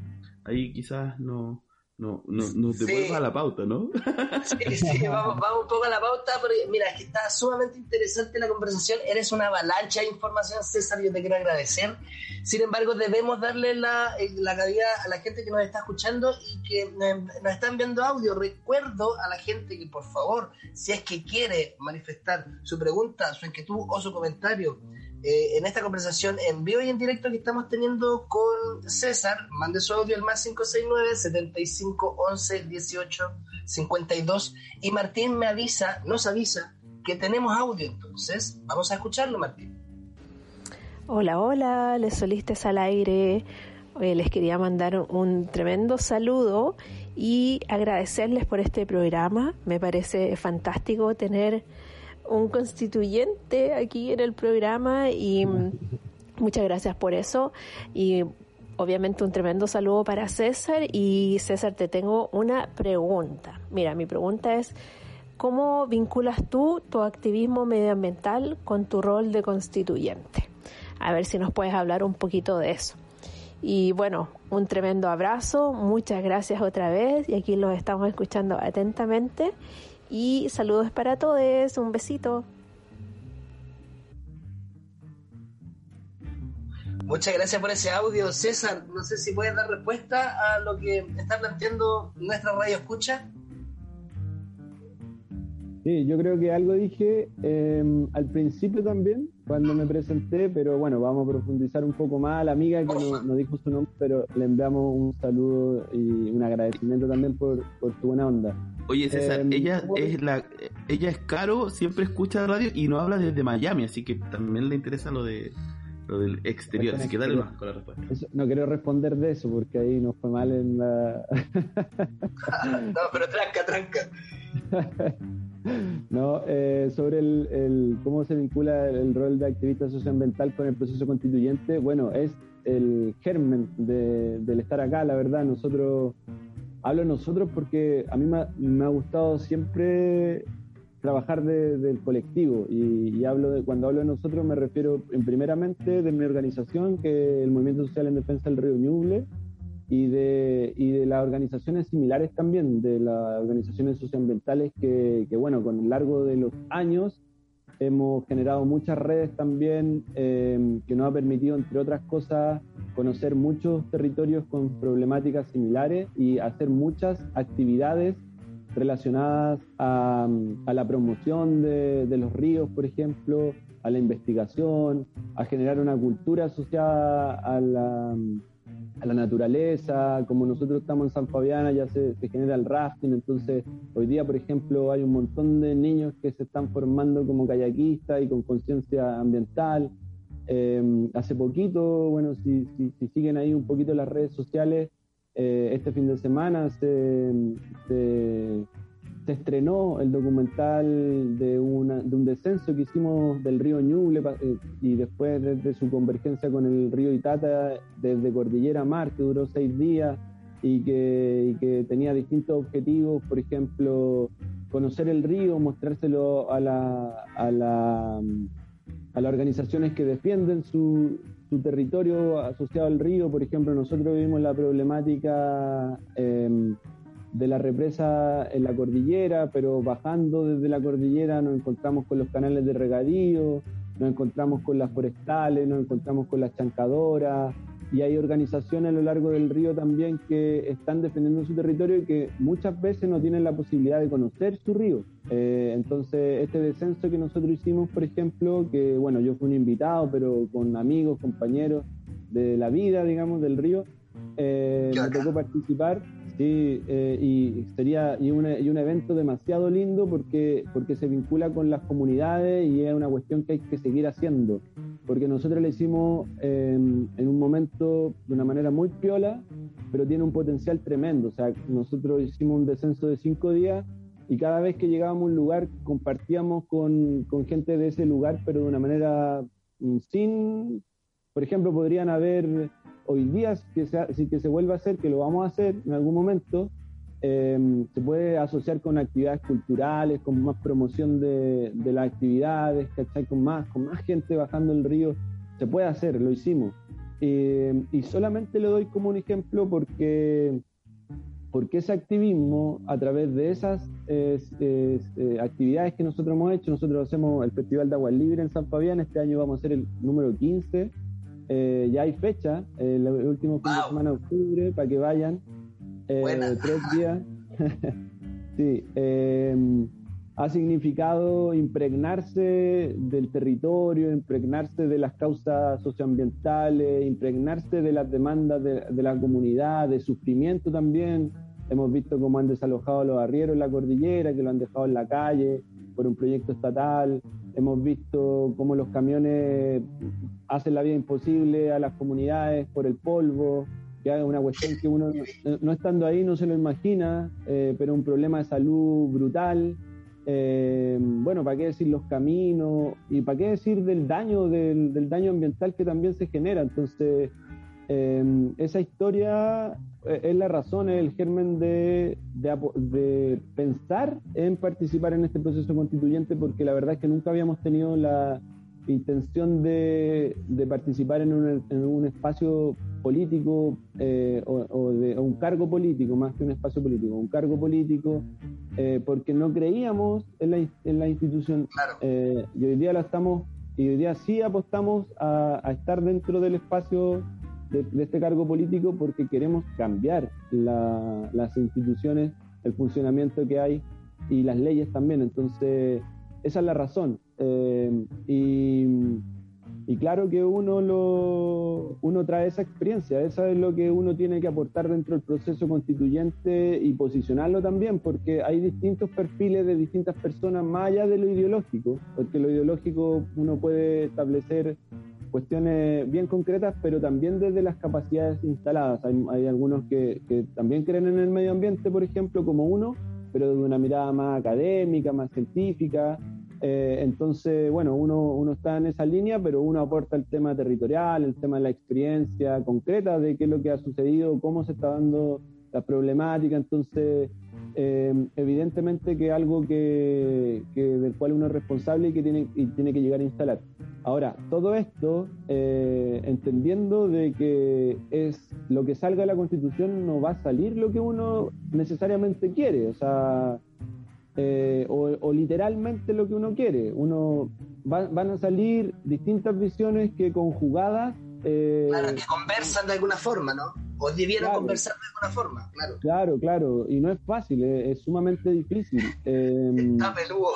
ahí quizás no, no, no, no te sí. a la pauta, ¿no? Sí, sí, vamos, vamos un poco a la pauta, porque mira, es que está sumamente interesante la conversación, eres una avalancha de información, César, yo te quiero agradecer. Sin embargo, debemos darle la, eh, la calidad a la gente que nos está escuchando y que nos están viendo audio. Recuerdo a la gente que, por favor, si es que quiere manifestar su pregunta, su inquietud o su comentario, eh, en esta conversación en vivo y en directo que estamos teniendo con César. Mande su audio al más 569 75 11 18 52 y Martín me avisa, nos avisa que tenemos audio entonces. Vamos a escucharlo, Martín. Hola, hola, les solistes al aire. les quería mandar un tremendo saludo y agradecerles por este programa. Me parece fantástico tener un constituyente aquí en el programa y muchas gracias por eso. Y obviamente un tremendo saludo para César. Y César, te tengo una pregunta. Mira, mi pregunta es, ¿cómo vinculas tú tu activismo medioambiental con tu rol de constituyente? A ver si nos puedes hablar un poquito de eso. Y bueno, un tremendo abrazo, muchas gracias otra vez y aquí los estamos escuchando atentamente y saludos para todos, un besito. Muchas gracias por ese audio, César. No sé si puedes dar respuesta a lo que está planteando nuestra radio escucha. Sí, yo creo que algo dije em, al principio también, cuando me presenté, pero bueno, vamos a profundizar un poco más. A la amiga que no, dijo su nombre, pero le enviamos un saludo y un agradecimiento también por, por tu buena onda. Oye, César, em, ella, es la, ella es caro, siempre escucha radio y no habla desde Miami, así que también le interesa lo de lo del exterior. Así que dale más con la respuesta. no quiero responder de eso porque ahí nos fue mal en la. no, pero tranca, tranca. No, eh, sobre el, cómo se vincula el, rol de activista socioambiental con el proceso constituyente, bueno, es el germen del estar acá, la verdad. Nosotros, hablo de nosotros porque a mí me, ha gustado siempre trabajar del colectivo. Y, hablo de, cuando hablo de nosotros me refiero en primeramente de mi organización, que es el Movimiento Social en Defensa del Río Ñuble, y de, y de las organizaciones similares también, de las organizaciones socioambientales que, que bueno, con el largo de los años hemos generado muchas redes también eh, que nos ha permitido, entre otras cosas, conocer muchos territorios con problemáticas similares y hacer muchas actividades relacionadas a, a la promoción de, de, los ríos, por ejemplo, a la investigación, a generar una cultura asociada a la a la naturaleza, como nosotros estamos en San Fabiana ya se, genera el rafting, entonces hoy día, por ejemplo, hay un montón de niños que se están formando como kayakistas y con conciencia ambiental. Em, hace poquito, bueno, si, si, siguen ahí un poquito las redes sociales, eh, este fin de semana se, se estrenó el documental de, un descenso que hicimos del río Ñuble eh, y después de su convergencia con el río Itata desde Cordillera Mar, que duró seis días y que, tenía distintos objetivos, por ejemplo, conocer el río, mostrárselo a, la, a, la, a las organizaciones que defienden su, territorio asociado al río. Por ejemplo, nosotros vivimos la problemática... Em, de la represa en la cordillera, pero bajando desde la cordillera nos encontramos con los canales de regadío, nos encontramos con las forestales, nos encontramos con las chancadoras, y hay organizaciones a lo largo del río también que están defendiendo su territorio y que muchas veces no tienen la posibilidad de conocer su río. Eh, entonces, este descenso que nosotros hicimos, por ejemplo, que bueno, yo fui un invitado, pero con amigos, compañeros de la vida, digamos, del río, eh, me tocó participar Sí, eh, y sería y, un evento demasiado lindo porque, porque se vincula con las comunidades y es una cuestión que hay que seguir haciendo. Porque nosotros lo hicimos en un momento de una manera muy piola, pero tiene un potencial tremendo. O sea, nosotros hicimos un descenso de cinco días y cada vez que llegábamos a un lugar compartíamos con, gente de ese lugar, pero de una manera mm, sin, por ejemplo, podrían haber hoy día, que se, que se vuelva a hacer, que lo vamos a hacer en algún momento, em, se puede asociar con actividades culturales, con más promoción de, las actividades, Con más, con más gente bajando el río, se puede hacer, lo hicimos. Em, y solamente lo doy como un ejemplo porque, porque ese activismo, a través de esas eh, actividades que nosotros hemos hecho, nosotros hacemos el Festival de Agua Libre en San Fabián, este año vamos a hacer el número 15, eh, ya hay fecha, el último fin de semana de octubre, para que vayan. Eh, tres días. sí, em, ha significado impregnarse del territorio, impregnarse de las causas socioambientales, impregnarse de las demandas de, de la comunidad, de sufrimiento también. Hemos visto cómo han desalojado a los arrieros en la cordillera, que lo han dejado en la calle por un proyecto estatal. Hemos visto cómo los camiones hacen la vida imposible a las comunidades por el polvo, que es una cuestión que uno no estando ahí no se lo imagina, eh, pero un problema de salud brutal. Eh, bueno, ¿para qué decir los caminos? ¿Y para qué decir del daño, del, daño ambiental que también se genera? Entonces, eh, esa historia es la razón, es el germen de, de, pensar en participar en este proceso constituyente, porque la verdad es que nunca habíamos tenido la, intención de, participar en un, espacio político eh, o, de un cargo político, más que un espacio político, un cargo político, eh, porque no creíamos en la, en la institución. Eh, y hoy día la estamos, y hoy día sí apostamos a, estar dentro del espacio de, este cargo político porque queremos cambiar las instituciones, el funcionamiento que hay y las leyes también. Entonces, esa es la razón. Eh, y, claro que uno, lo, uno trae esa experiencia, eso es lo que uno tiene que aportar dentro del proceso constituyente y posicionarlo también, porque hay distintos perfiles de distintas personas más allá de lo ideológico, porque lo ideológico uno puede establecer cuestiones bien concretas, pero también desde las capacidades instaladas. Hay, algunos que, también creen en el medio ambiente, por ejemplo, como uno, pero de una mirada más académica, más científica. Eh, entonces, bueno, uno, uno está en esa línea, pero uno aporta el tema territorial, el tema de la experiencia concreta de qué es lo que ha sucedido, cómo se está dando la problemática. Entonces, eh, evidentemente que algo que, que, del cual uno es responsable y que tiene, y tiene que llegar a instalar. Ahora, todo esto eh, entendiendo de que es lo que salga de la Constitución no va a salir lo que uno necesariamente quiere, o sea, eh, o, o, literalmente lo que uno quiere. Uno va, van a salir distintas visiones que conjugadas eh, claro, que conversan de alguna forma, ¿no? O debieron claro, conversar de alguna forma, claro. Claro, claro, y no es fácil, es, es sumamente difícil. Eh, está peludo.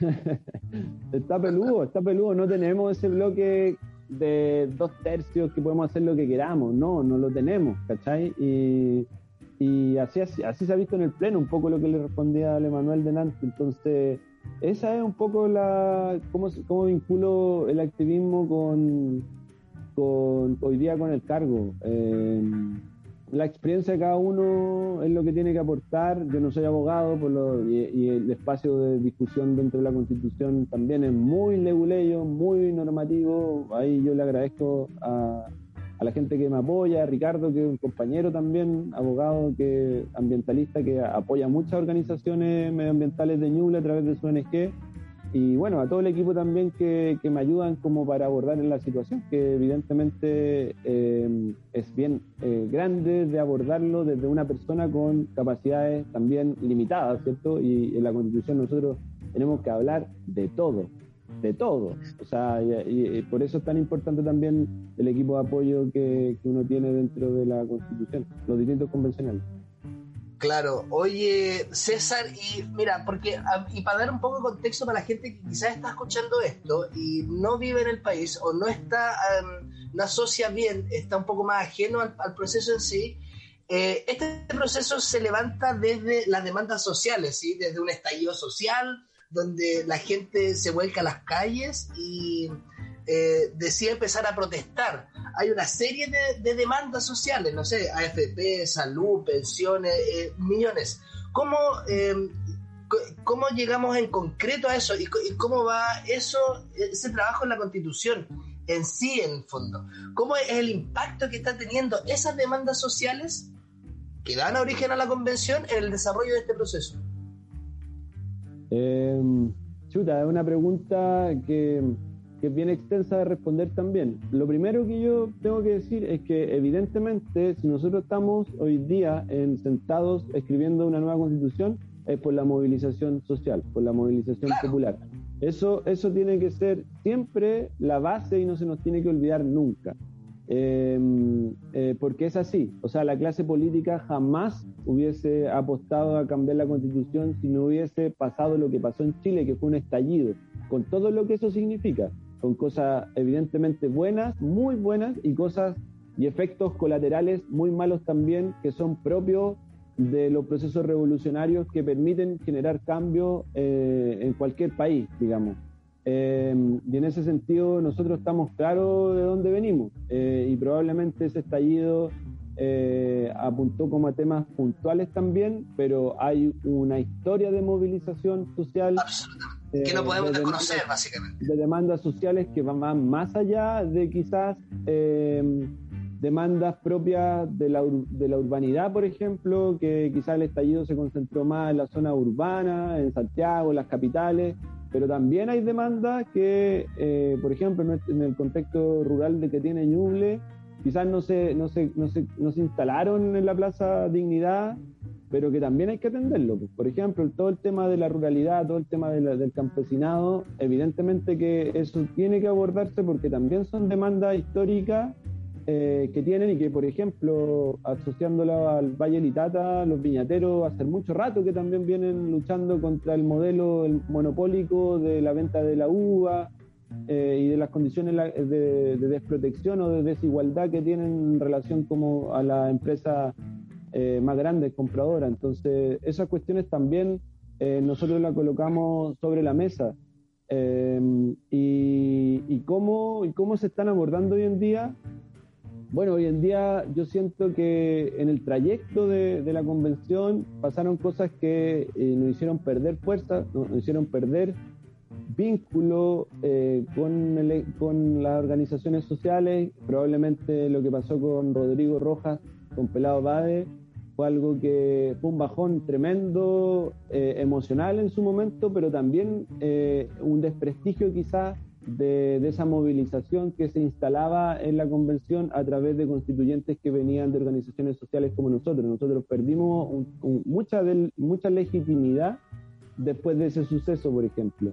está peludo, está peludo. No tenemos ese bloque de dos tercios que podemos hacer lo que queramos, no, no lo tenemos, ¿cachai? Y, y así, así, se ha visto en el Pleno, un poco lo que le respondía a Emanuel Denante. Entonces, esa es un poco la. cómo, cómo vinculo el activismo con con, hoy día con el cargo. Eh, la experiencia de cada uno es lo que tiene que aportar. Yo no soy abogado por lo, y, y, el espacio de discusión dentro de la Constitución también es muy leguleyo, muy normativo. Ahí yo le agradezco a, a, la gente que me apoya, a Ricardo, que es un compañero también, abogado, que ambientalista, que apoya muchas organizaciones medioambientales de Ñuble a través de su ONG y bueno, a todo el equipo también que, que me ayudan como para abordar en la situación, que evidentemente eh, es bien eh, grande de abordarlo desde una persona con capacidades también limitadas, ¿cierto? Y en la Constitución nosotros tenemos que hablar de todo, de todo. O sea, y, por eso es tan importante también el equipo de apoyo que, uno tiene dentro de la Constitución, los distintos convencionales. Claro, oye César, y mira, porque y para dar un poco de contexto para la gente que quizás está escuchando esto y no vive en el país o no está, um, no asocia bien, está un poco más ajeno al, al proceso en sí, eh, este proceso se levanta desde las demandas sociales, ¿sí? desde un estallido social donde la gente se vuelca a las calles y eh, decide empezar a protestar. Hay una serie de, de demandas sociales, no sé, AFP, salud, pensiones, eh, millones. ¿Cómo, eh, ¿Cómo llegamos en concreto a eso? ¿Y, ¿Y, cómo va eso, ese trabajo en la Constitución en sí, en el fondo? ¿Cómo es el impacto que están teniendo esas demandas sociales que dan origen a la Convención en el desarrollo de este proceso? Chuta, es una pregunta que que es bien extensa de responder también. Lo primero que yo tengo que decir es que evidentemente si nosotros estamos hoy día en, sentados escribiendo una nueva constitución es por la movilización social, por la movilización popular. Eso, eso tiene que ser siempre la base y no se nos tiene que olvidar nunca. Eh, eh, porque es así, o sea, la clase política jamás hubiese apostado a cambiar la constitución si no hubiese pasado lo que pasó en Chile, que fue un estallido, con todo lo que eso significa. Con cosas evidentemente buenas, muy buenas, y cosas y efectos colaterales muy malos también, que son propios de los procesos revolucionarios que permiten generar cambio eh, en cualquier país, digamos. Eh, y en ese sentido nosotros estamos claros de dónde venimos eh, y probablemente ese estallido eh, apuntó como a temas puntuales también, pero hay una historia de movilización social. Que no podemos de desconocer, demandas, básicamente. De demandas sociales que van más allá de quizás demandas propias de la, de la urbanidad, por ejemplo, que quizás el estallido se concentró más en la zona urbana, en Santiago, en las capitales, pero también hay demandas que, eh, por ejemplo, en el contexto rural de que tiene Ñuble, quizás no se, no, se, no, se, no se instalaron en la Plaza Dignidad pero que también hay que atenderlo. Por ejemplo, todo el tema de la ruralidad, todo el tema del campesinado, evidentemente que eso tiene que abordarse porque también son demandas históricas eh, que tienen y que, por ejemplo, asociándolo al Valle Litata, los viñateros hace mucho rato que también vienen luchando contra el modelo monopólico de la venta de la uva eh, y de las condiciones de, desprotección o de desigualdad que tienen en relación como a la empresa eh, más grande compradora. Entonces, esas cuestiones también nosotros las colocamos sobre la mesa. y, cómo, y cómo se están abordando hoy en día bueno, hoy en día yo siento que en el trayecto de, la convención pasaron cosas que eh, nos hicieron perder fuerza, nos, hicieron perder vínculo eh, con, con las organizaciones sociales. Probablemente lo que pasó con Rodrigo Rojas, con Pelado Bade, fue algo que fue un bajón tremendo eh, emocional en su momento, pero también un desprestigio quizás de, esa movilización que se instalaba en la convención a través de constituyentes que venían de organizaciones sociales como nosotros. Nosotros perdimos mucha, mucha legitimidad después de ese suceso, por ejemplo.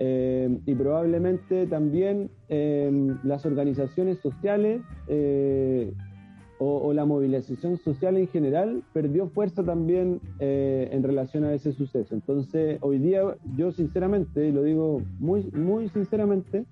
Eh, y probablemente también eh, las organizaciones sociales eh, o, la movilización social en general perdió fuerza también eh, en relación a ese suceso. Entonces, hoy día yo sinceramente, y lo digo muy, muy sinceramente,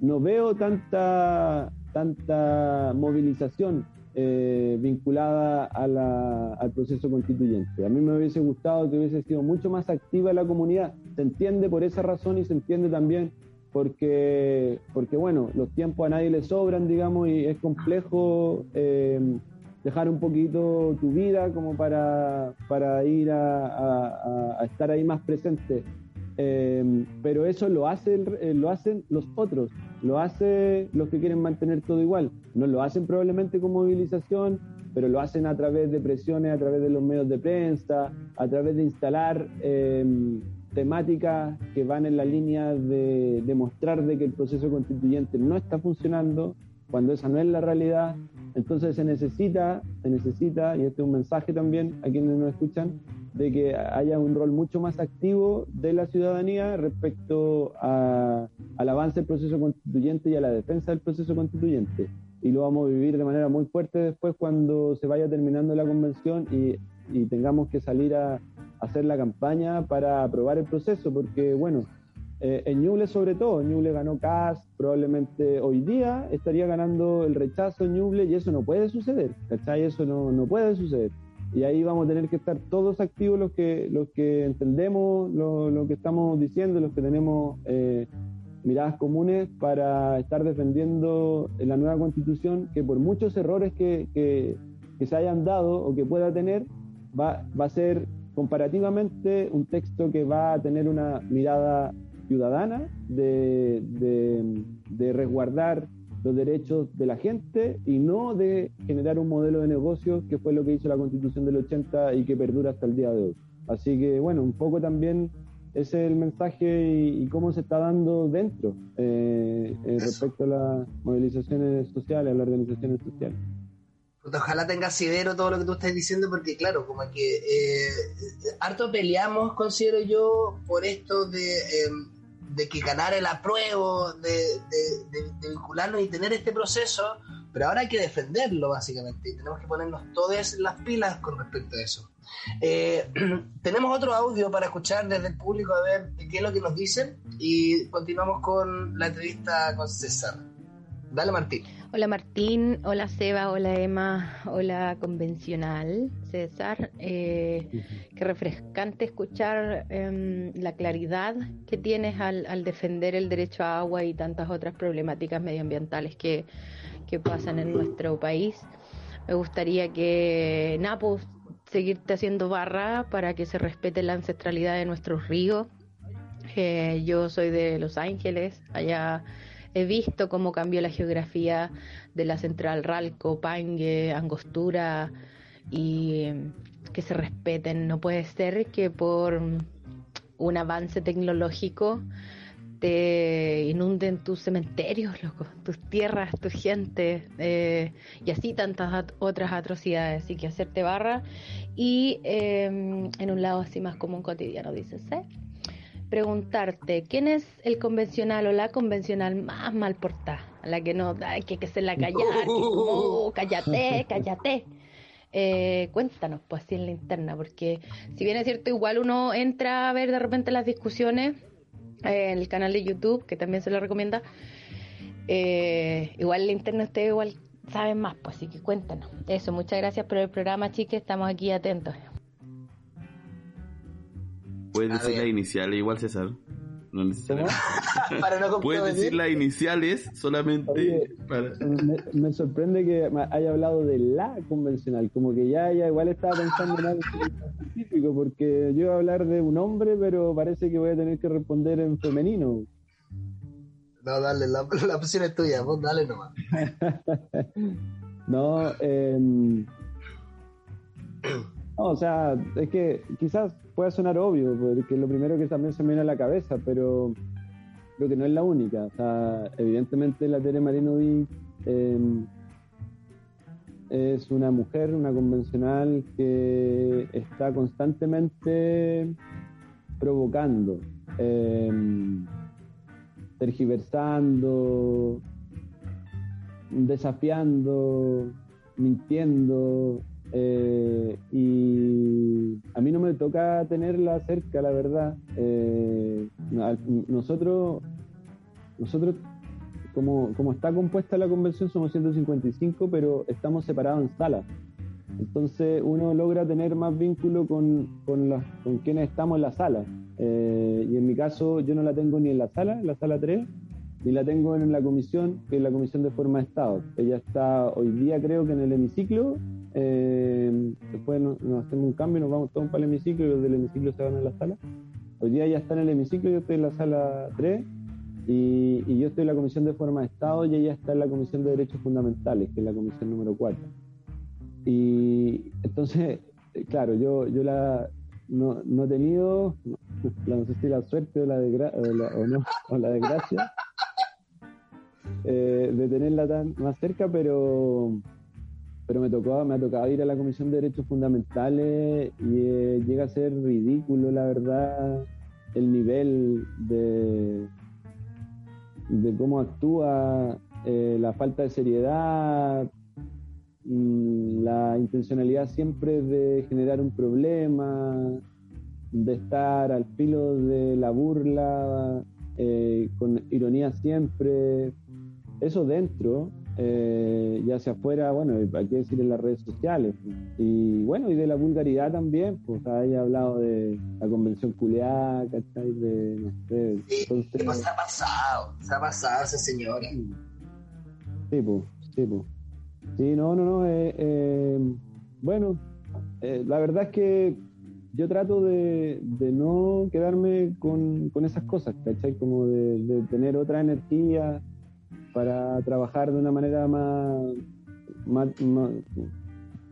no veo tanta, tanta movilización eh, vinculada al proceso constituyente. A mí me hubiese gustado que hubiese sido mucho más activa la comunidad. Se entiende por esa razón y se entiende también porque, porque bueno, los tiempos a nadie le sobran, digamos, y es complejo eh, dejar un poquito tu vida como para, para ir a, estar ahí más presente. Eh, pero eso lo, hace, eh, lo hacen los otros, lo hacen los que quieren mantener todo igual. No lo hacen probablemente con movilización, pero lo hacen a través de presiones, a través de los medios de prensa, a través de instalar temáticas que van en la línea de demostrar de que el proceso constituyente no está funcionando, cuando esa no es la realidad. Entonces se necesita, se necesita, y este es un mensaje también a quienes nos escuchan, de que haya un rol mucho más activo de la ciudadanía respecto al avance del proceso constituyente y a la defensa del proceso constituyente. Y lo vamos a vivir de manera muy fuerte después cuando se vaya terminando la convención y, y tengamos que salir a, hacer la campaña para aprobar el proceso, porque bueno, eh, en Ñuble sobre todo, Ñuble ganó CAS, probablemente hoy día estaría ganando el rechazo en Ñuble y eso no puede suceder, ¿cachai? Eso no, no puede suceder. Y ahí vamos a tener que estar todos activos los que, los que entendemos lo, lo que estamos diciendo, los que tenemos eh, miradas comunes para estar defendiendo la nueva constitución que por muchos errores que, que, que se hayan dado o que pueda tener, va, va a ser comparativamente un texto que va a tener una mirada ciudadana de, de, resguardar los derechos de la gente y no de generar un modelo de negocio que fue lo que hizo la constitución del 80 y que perdura hasta el día de hoy. Así que bueno, un poco también ese es el mensaje y, cómo se está dando dentro eh, eh, respecto a las movilizaciones sociales, a las organizaciones sociales ojalá tenga sidero todo lo que tú estás diciendo, porque claro, como que eh, harto peleamos, considero yo, por esto de, em, de que ganar el apruebo, de, de, vincularnos y tener este proceso, pero ahora hay que defenderlo básicamente, y tenemos que ponernos todas las pilas con respecto a eso. Eh, tenemos otro audio para escuchar desde el público a ver qué es lo que nos dicen y continuamos con la entrevista con César. Dale Martín. Hola Martín, hola Seba, hola Emma, hola convencional, César. Eh, qué refrescante escuchar em, la claridad que tienes al, defender el derecho a agua y tantas otras problemáticas medioambientales que, pasan en nuestro país. Me gustaría que Napo seguirte haciendo barra para que se respete la ancestralidad de nuestros ríos. Eh, yo soy de Los Ángeles, allá He visto cómo cambió la geografía de la central Ralco, Pangue, Angostura y em, que se respeten. No puede ser que por un avance tecnológico te inunden tus cementerios, loco, tus tierras, tu gente eh, y así tantas otras atrocidades. y que hacerte barra y em, en un lado así más común cotidiano, dices, ¿eh? Preguntarte, ¿quién es el convencional o la convencional más mal portada? A la que no, hay que, que se la callar, oh, cállate, cállate. Eh, cuéntanos, pues, así en la interna, porque si bien es cierto, igual uno entra a ver de repente las discusiones eh, en el canal de YouTube, que también se lo recomienda, eh, igual en la interna ustedes igual saben más, pues, así que cuéntanos. Eso, muchas gracias por el programa, chicas, estamos aquí atentos. Puedes decir las iniciales igual, César. No necesariamente. Para no Puedes decir las iniciales solamente Oye, para... me, me sorprende que haya hablado de la convencional, como que ya, ya igual estaba pensando en algo específico, porque yo iba a hablar de un hombre, pero parece que voy a tener que responder en femenino. No, dale, la, la opción es tuya, vos dale nomás. No, eh, no, o sea, es que quizás pueda sonar obvio, porque lo primero que también se me viene a la cabeza, pero creo que no es la única. O sea, evidentemente la Tere Marinovic eh, es una mujer, una convencional que está constantemente provocando, eh, tergiversando, desafiando, mintiendo, eh, y a mí no me toca tenerla cerca, la verdad. Eh, nosotros, nosotros como, como está compuesta la convención, somos 155, pero estamos separados en salas. Entonces uno logra tener más vínculo con, con, con quienes estamos en la sala. Eh, y en mi caso, yo no la tengo ni en la sala, en la sala 3, ni la tengo en la comisión, que es la comisión de forma de Estado. Ella está hoy día, creo que en el hemiciclo. eh, después nos, nos hacemos un cambio, nos vamos todos para el hemiciclo y los del hemiciclo se van a la sala. Hoy día ella está en el hemiciclo, yo estoy en la sala 3 y, y yo estoy en la comisión de forma de Estado y ella está en la comisión de derechos fundamentales, que es la comisión número 4. Y entonces, eh, claro, yo, yo la no, no he tenido, no, no sé si la suerte o la, o la, o no, o la desgracia eh, de tenerla tan más cerca, pero pero me tocó, me ha tocado ir a la Comisión de Derechos Fundamentales y eh, llega a ser ridículo, la verdad, el nivel de, de cómo actúa, eh, la falta de seriedad, mm, la intencionalidad siempre de generar un problema, de estar al filo de la burla, con ironía siempre. Eso dentro, eh, ya hacia afuera, bueno, hay que decir en las redes sociales. Y bueno, y de la vulgaridad también, pues haya hablado de la convención culeada, ¿cachai? De, no sé, Sí, entonces- pues se ha pasado, se ha pasado esa señora. Sí, pues, sí, pues. Sí, no, no, no. eh, eh, bueno, eh, la verdad es que yo trato de, de no quedarme con, con esas cosas, ¿cachai? Como de, de tener otra energía para trabajar de una manera más, más- más-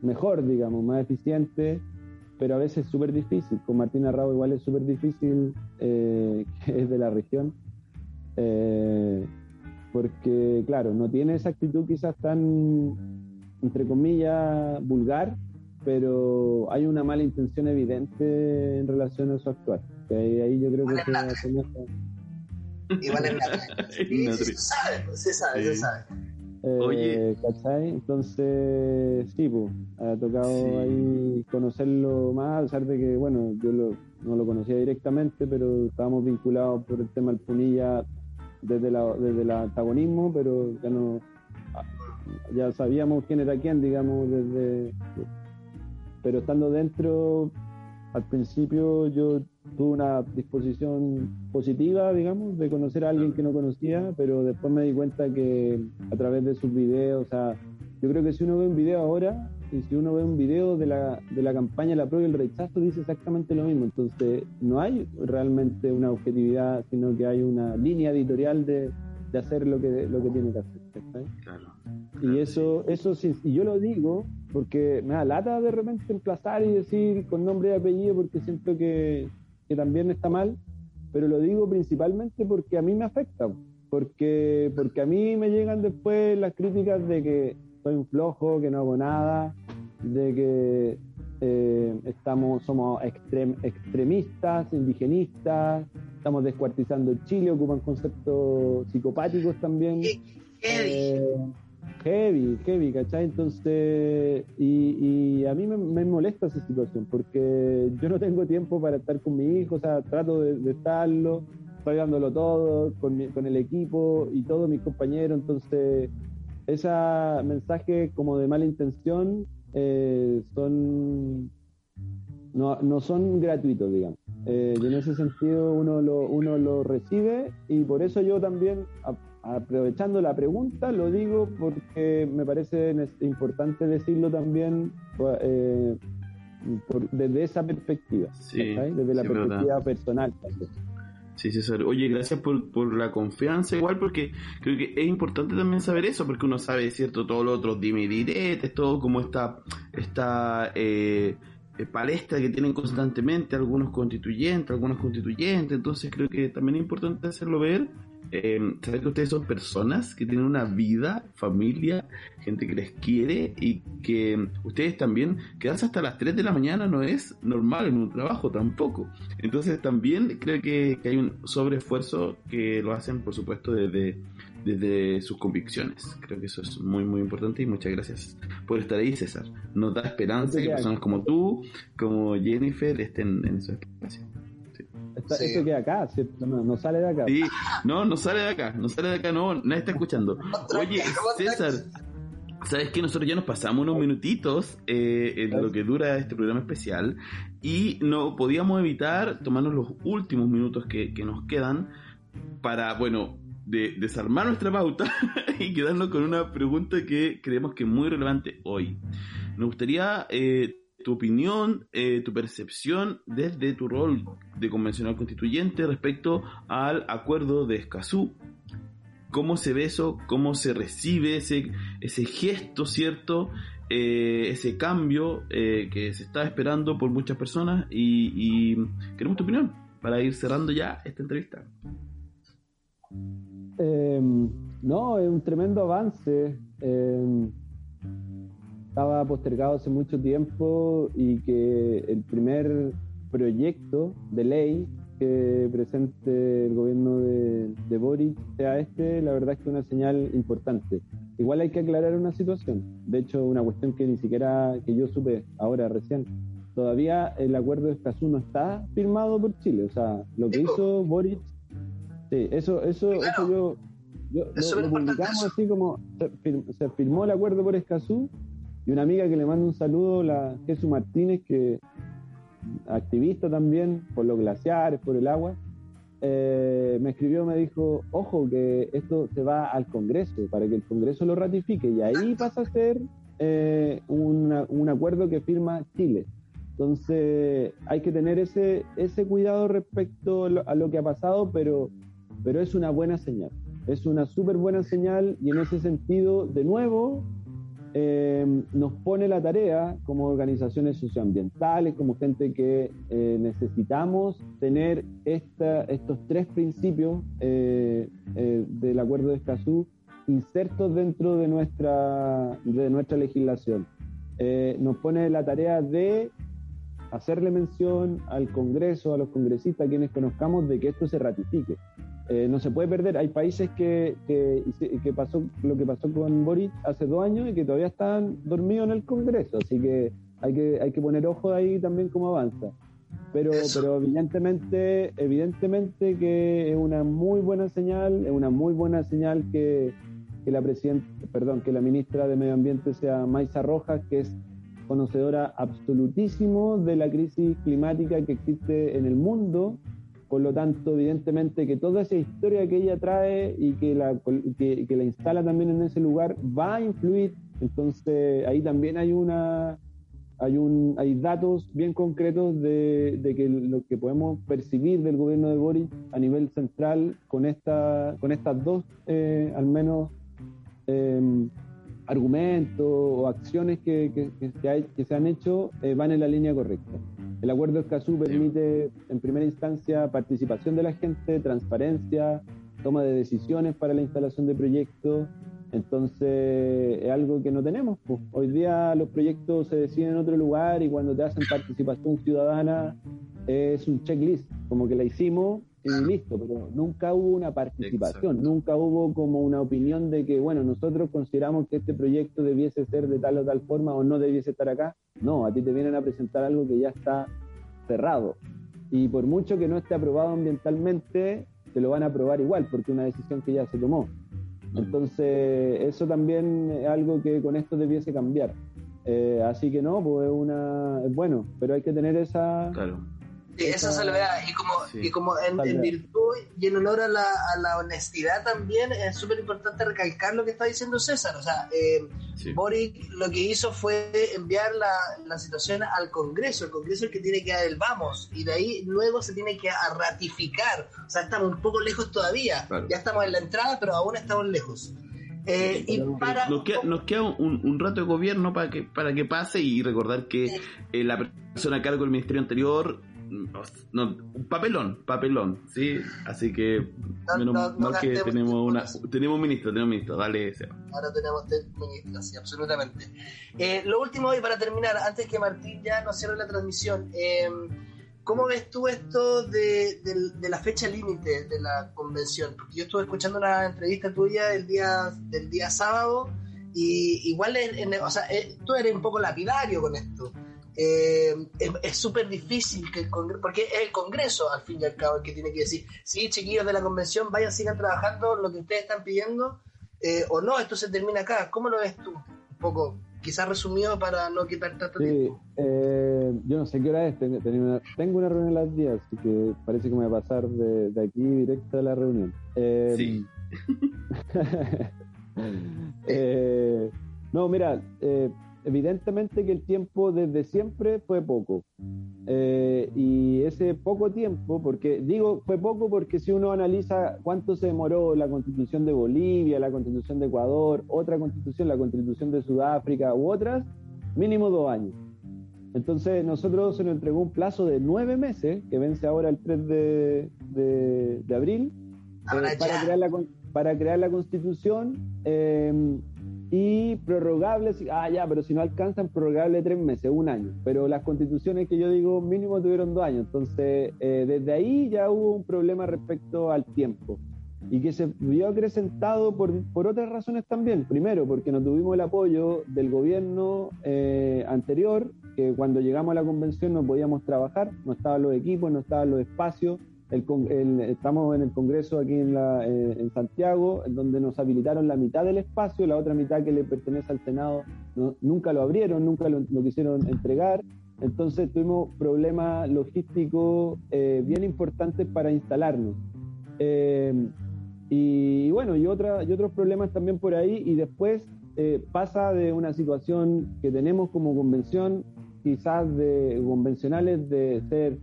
mejor, digamos, más eficiente, pero a veces es súper difícil. Con Martina Rao igual es súper difícil, eh, que es de la región. Eh, porque claro, no tiene esa actitud quizás tan, entre comillas, vulgar, pero hay una mala intención evidente en relación a su actuar. Ahí, ahí yo creo que se Vale, Igual es nada. Sí, Ignacio. sí, se sabe, pues, se sabe, se Sí. sabe. Eh, Oye. ¿cachai? Entonces, sí, pues, ha tocado Sí. ahí conocerlo más, a pesar de que, bueno, yo lo- no lo conocía directamente, pero estábamos vinculados por el tema del Punilla desde, la, desde el antagonismo, pero ya no, ya sabíamos quién era quién, digamos, desde... Pero estando dentro, al principio yo tuve una disposición positiva, digamos, de conocer a alguien que no conocía, pero después me di cuenta que a través de sus videos, o sea, yo creo que si uno ve un video ahora y si uno ve un video de la, de la campaña La Prueba y el Rechazo, dice exactamente lo mismo. Entonces, no hay realmente una objetividad, sino que hay una línea editorial de, de hacer lo que, lo que tiene que hacer. Claro. Y eso, eso sí, y yo lo digo porque me da lata de repente emplazar y decir con nombre y apellido porque siento que, que también está mal, pero lo digo principalmente porque a mí me afecta, porque, porque a mí me llegan después las críticas de que soy un flojo, que no hago nada, de que eh, estamos, somos extrem- extremistas, indigenistas, estamos descuartizando Chile, ocupan conceptos psicopáticos también. Heavy. Heavy, heavy, ¿cachai? Entonces, y, a mí me, molesta esa situación porque yo no tengo tiempo para estar con mi hijo, o sea, trato de, estarlo, estoy dándolo todo con, con el equipo y todos mis compañeros, entonces, ese mensaje como de mala intención eh, son no, no son gratuitos, digamos. Eh, y en ese sentido uno lo, uno lo recibe y por eso yo también, aprovechando la pregunta, lo digo porque me parece importante decirlo también eh, desde esa perspectiva, desde la perspectiva personal también. Sí, César. Oye, gracias por, por, la confianza, igual, porque creo que es importante también saber eso, porque uno sabe, ¿cierto? Todo lo otro, dime y diretes, todo como está está eh, eh, palestra que tienen constantemente algunos constituyentes, algunos constituyentes, entonces creo que también es importante hacerlo ver, eh, saber que ustedes son personas que tienen una vida, familia, gente que les quiere y que ustedes también, quedarse hasta las 3 de la mañana no es normal en un trabajo tampoco. Entonces también creo que, que hay un sobreesfuerzo que lo hacen, por supuesto, desde desde sus convicciones. Creo que eso es muy, muy importante y muchas gracias por estar ahí, César. Nos da esperanza que personas como tú, como Jennifer, estén en su espacio. Sí. Esto queda acá, No, sale de acá. Sí, no, no sale de acá, no sale de acá, no, nadie está escuchando. Oye, César, ¿sabes que Nosotros ya nos pasamos unos minutitos eh, en lo que dura este programa especial y no podíamos evitar tomarnos los últimos minutos que, que nos quedan para, bueno, de desarmar nuestra pauta y quedarnos con una pregunta que creemos que es muy relevante hoy. Nos gustaría eh, tu opinión, eh, tu percepción desde tu rol de convencional constituyente respecto al acuerdo de Escazú. ¿Cómo se ve eso? ¿Cómo se recibe ese, ese gesto, cierto? Eh, ese cambio que se está esperando por muchas personas y, y queremos tu opinión para ir cerrando ya esta entrevista. Eh, no, es un tremendo avance. Estaba postergado hace mucho tiempo y que el primer proyecto de ley que presente el gobierno de, de Boric sea este, la verdad es que es una señal importante. Igual hay que aclarar una situación, de hecho una cuestión que ni siquiera que yo supe ahora recién. Todavía el acuerdo de Escazú no está firmado por Chile, o sea, lo que hizo Boric Sí, eso, eso, eso yo, lo, publicamos así como se, firmó el acuerdo por Escazú y una amiga que le manda un saludo, la Jesús Martínez, que activista también por los glaciares, por el agua, eh, me escribió, me dijo, ojo que esto se va al Congreso para que el Congreso lo ratifique y ahí pasa a ser eh, un acuerdo que firma Chile. Entonces hay que tener ese, ese cuidado respecto a lo que ha pasado, pero pero es una buena señal. Es una súper buena señal y en ese sentido, de nuevo, eh, nos pone la tarea como organizaciones socioambientales, como gente que eh, necesitamos tener estos tres principios eh, del acuerdo de Escazú insertos dentro de nuestra, de nuestra legislación. nos pone la tarea de hacerle mención al Congreso, a los congresistas, a quienes conozcamos, de que esto se ratifique. Eh, no se puede perder. Hay países que, que, pasó lo que pasó con Boris hace dos años y que todavía están dormidos en el Congreso, así que hay que, hay que poner ojo ahí también cómo avanza. Pero, pero evidentemente, evidentemente que es una muy buena señal, es una muy buena señal que, que la presidenta, perdón, que la ministra de Medio Ambiente sea Maisa Rojas, que es conocedora absolutísimo de la crisis climática que existe en el mundo por lo tanto, evidentemente que toda esa historia que ella trae y que la, que, la instala también en ese lugar va a influir. Entonces, ahí también hay una hay un hay datos bien concretos de, de, que lo que podemos percibir del gobierno de Boris a nivel central con esta con estas dos eh, al menos em, argumentos o acciones que, que, que, se han hecho eh, van en la línea correcta. El acuerdo de Escazú permite, en primera instancia, participación de la gente, transparencia, toma de decisiones para la instalación de proyectos. Entonces, es algo que no tenemos. Pues. Hoy día los proyectos se deciden en otro lugar y cuando te hacen participación ciudadana es un checklist, como que la hicimos y listo, pero nunca hubo una participación, nunca hubo como una opinión de que, bueno, nosotros consideramos que este proyecto debiese ser de tal o tal forma o no debiese estar acá. No, a ti te vienen a presentar algo que ya está cerrado. Y por mucho que no esté aprobado ambientalmente, te lo van a aprobar igual, porque es una decisión que ya se tomó. Entonces, eso también es algo que con esto debiese cambiar. Eh, así que no, pues es una, es bueno, pero hay que tener esa, claro. Sí, esa salvedad. Y como, y como en, virtud y en honor a la, a la honestidad también, es súper importante recalcar lo que está diciendo César. O sea, eh, Boric lo que hizo fue enviar la, la, situación al Congreso. El Congreso es el que tiene que dar el vamos. Y de ahí luego se tiene que ratificar. O sea, estamos un poco lejos todavía. Ya estamos en la entrada, pero aún estamos lejos. Eh, y para... nos, queda, nos queda un, un, rato de gobierno para que, para que pase y recordar que eh, la persona a cargo del ministerio anterior no, un papelón, papelón, ¿sí? Así que menos mal que tenemos una tenemos un ministro, tenemos un ministro, dale Ahora tenemos ministro, sí, absolutamente. Eh, lo último y para terminar, antes que Martín ya nos cierre la transmisión, eh, ¿cómo ves tú esto de, la fecha límite de la convención? Porque yo estuve escuchando una entrevista tuya el día, del día sábado y igual, o sea, eh, tú eres un poco lapidario con esto. Eh, es súper difícil que el Congreso, porque es el Congreso al fin y al cabo el que tiene que decir, sí, chiquillos de la convención, vayan, sigan trabajando lo que ustedes están pidiendo, eh, o no, esto se termina acá. ¿Cómo lo ves tú? Un poco, quizás resumido para no quitar tanto tiempo. Eh, yo no sé qué hora es, tengo una, tengo una reunión a las 10, así que parece que me voy a pasar de, de aquí directo a la reunión. sí. no, mira, eh, evidentemente que el tiempo desde siempre fue poco. Eh, y ese poco tiempo, porque digo fue poco porque si uno analiza cuánto se demoró la constitución de Bolivia, la constitución de Ecuador, otra constitución, la constitución de Sudáfrica u otras, mínimo dos años. Entonces nosotros se nos entregó un plazo de nueve meses, que vence ahora el 3 de, de, abril, eh, para, crear la, para crear la constitución. Eh, y prorrogable, ah, ya, pero si no alcanzan, prorrogable tres meses, un año. Pero las constituciones que yo digo mínimo tuvieron dos años. Entonces, eh, desde ahí ya hubo un problema respecto al tiempo. Y que se vio acrecentado por, por otras razones también. Primero, porque no tuvimos el apoyo del gobierno eh, anterior, que cuando llegamos a la convención no podíamos trabajar, no estaban los equipos, no estaban los espacios estamos en el Congreso aquí en, la, eh, en Santiago, donde nos habilitaron la mitad del espacio, la otra mitad que le pertenece al Senado nunca lo abrieron, nunca lo, quisieron entregar. Entonces tuvimos problemas logísticos eh, bien importantes para instalarnos. Eh, y, bueno, y, otra, y otros problemas también por ahí. Y después pasa de una situación que tenemos como convención, quizás de convencionales, de ser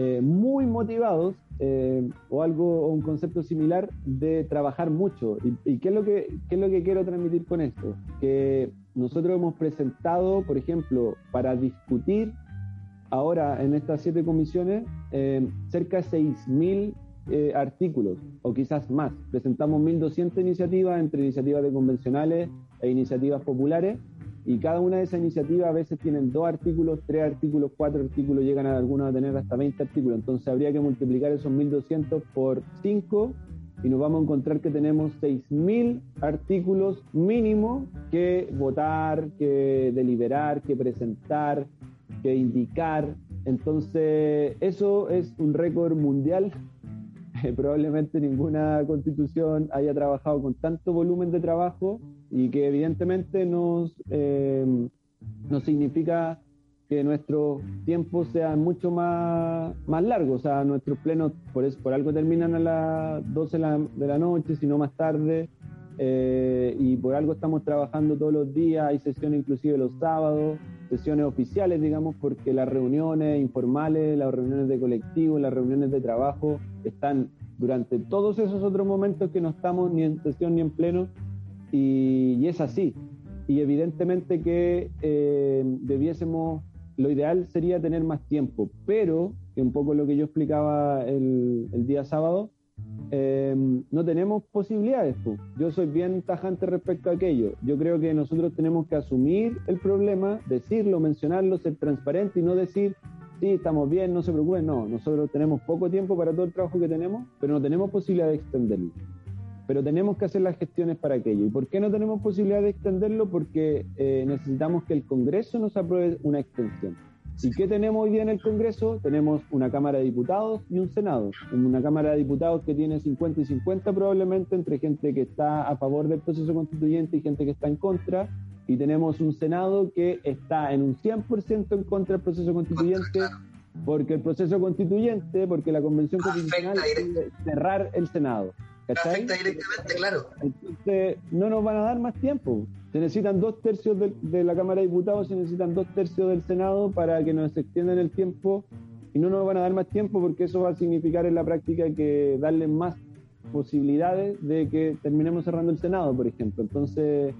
eh, muy motivados eh, o algo o un concepto similar de trabajar mucho. ¿Y, qué, es lo que, qué es lo que quiero transmitir con esto? Que nosotros hemos presentado, por ejemplo, para discutir ahora en estas siete comisiones eh, cerca de 6.000 artículos o quizás más. Presentamos 1.200 iniciativas entre iniciativas de convencionales e iniciativas populares y cada una de esas iniciativas a veces tienen dos artículos, tres artículos, cuatro artículos, llegan a algunos a tener hasta 20 artículos. Entonces habría que multiplicar esos 1.200 por 5 y nos vamos a encontrar que tenemos 6.000 artículos mínimo que votar, que deliberar, que presentar, que indicar. Entonces eso es un récord mundial. Probablemente ninguna constitución haya trabajado con tanto volumen de trabajo y que evidentemente nos, eh, nos significa que nuestros tiempos sean mucho más, más largos, o sea, nuestros plenos por, eso, por algo terminan a las 12 de la, noche, sino más tarde, eh, y por algo estamos trabajando todos los días, hay sesiones inclusive los sábados, sesiones oficiales, digamos, porque las reuniones informales, las reuniones de colectivo, las reuniones de trabajo están durante todos esos otros momentos que no estamos ni en sesión ni en pleno, y, es así. Y evidentemente que eh, debiésemos, lo ideal sería tener más tiempo, pero, que un poco lo que yo explicaba el, día sábado, eh, no tenemos posibilidades. Yo soy bien tajante respecto a aquello. Yo creo que nosotros tenemos que asumir el problema, decirlo, mencionarlo, ser transparente y no decir sí, estamos bien, no se preocupen, no, nosotros tenemos poco tiempo para todo el trabajo que tenemos, pero no tenemos posibilidad de extenderlo. Pero tenemos que hacer las gestiones para aquello. ¿Y por qué no tenemos posibilidad de extenderlo? Porque eh, necesitamos que el Congreso nos apruebe una extensión. ¿Y qué tenemos hoy día en el Congreso? Tenemos una Cámara de Diputados y un Senado. Una Cámara de Diputados que tiene 50 y 50 probablemente entre gente que está a favor del proceso constituyente y gente que está en contra. Y tenemos un Senado que está en un 100% en contra del proceso constituyente porque el proceso constituyente, porque la Convención Constitucional quiere cerrar el Senado. Afecta directamente, claro. Entonces, no nos van a dar más tiempo. Se necesitan dos tercios de, la Cámara de Diputados, se necesitan dos tercios del Senado para que nos extiendan el tiempo y no nos van a dar más tiempo porque eso va a significar en la práctica que darle más posibilidades de que terminemos cerrando el Senado, por ejemplo. Entonces,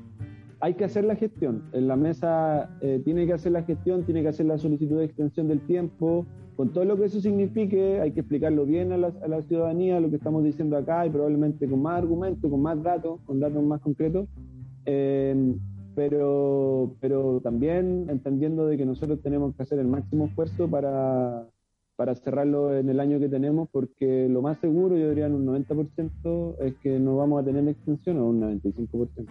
hay que hacer la gestión. En la mesa eh, tiene que hacer la gestión, tiene que hacer la solicitud de extensión del tiempo, con todo lo que eso signifique, hay que explicarlo bien a la, ciudadanía, lo que estamos diciendo acá, y probablemente con más argumentos, con más datos, con datos más concretos, eh, pero, pero también entendiendo de que nosotros tenemos que hacer el máximo esfuerzo para, para cerrarlo en el año que tenemos, porque lo más seguro, yo diría en un 90%, es que no vamos a tener extensión o un 95%.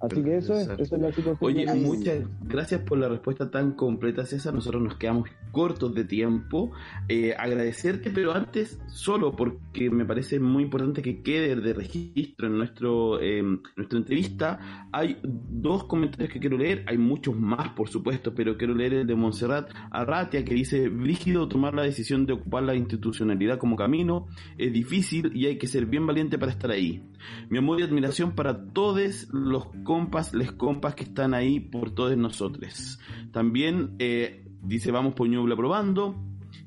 Así que eso es, eso es la situación. Oye, muchas gracias por la respuesta tan completa, César. Nosotros nos quedamos cortos de tiempo. Eh, agradecerte, pero antes, solo porque me parece muy importante que quede de registro en nuestro eh, nuestra entrevista, hay dos comentarios que quiero leer. Hay muchos más, por supuesto, pero quiero leer el de Montserrat Arratia, que dice: Brígido tomar la decisión de ocupar la institucionalidad como camino. Es difícil y hay que ser bien valiente para estar ahí. Mi amor y admiración para todos los compas, les compas que están ahí por todos nosotros. También eh, dice, vamos por Ñuble probando.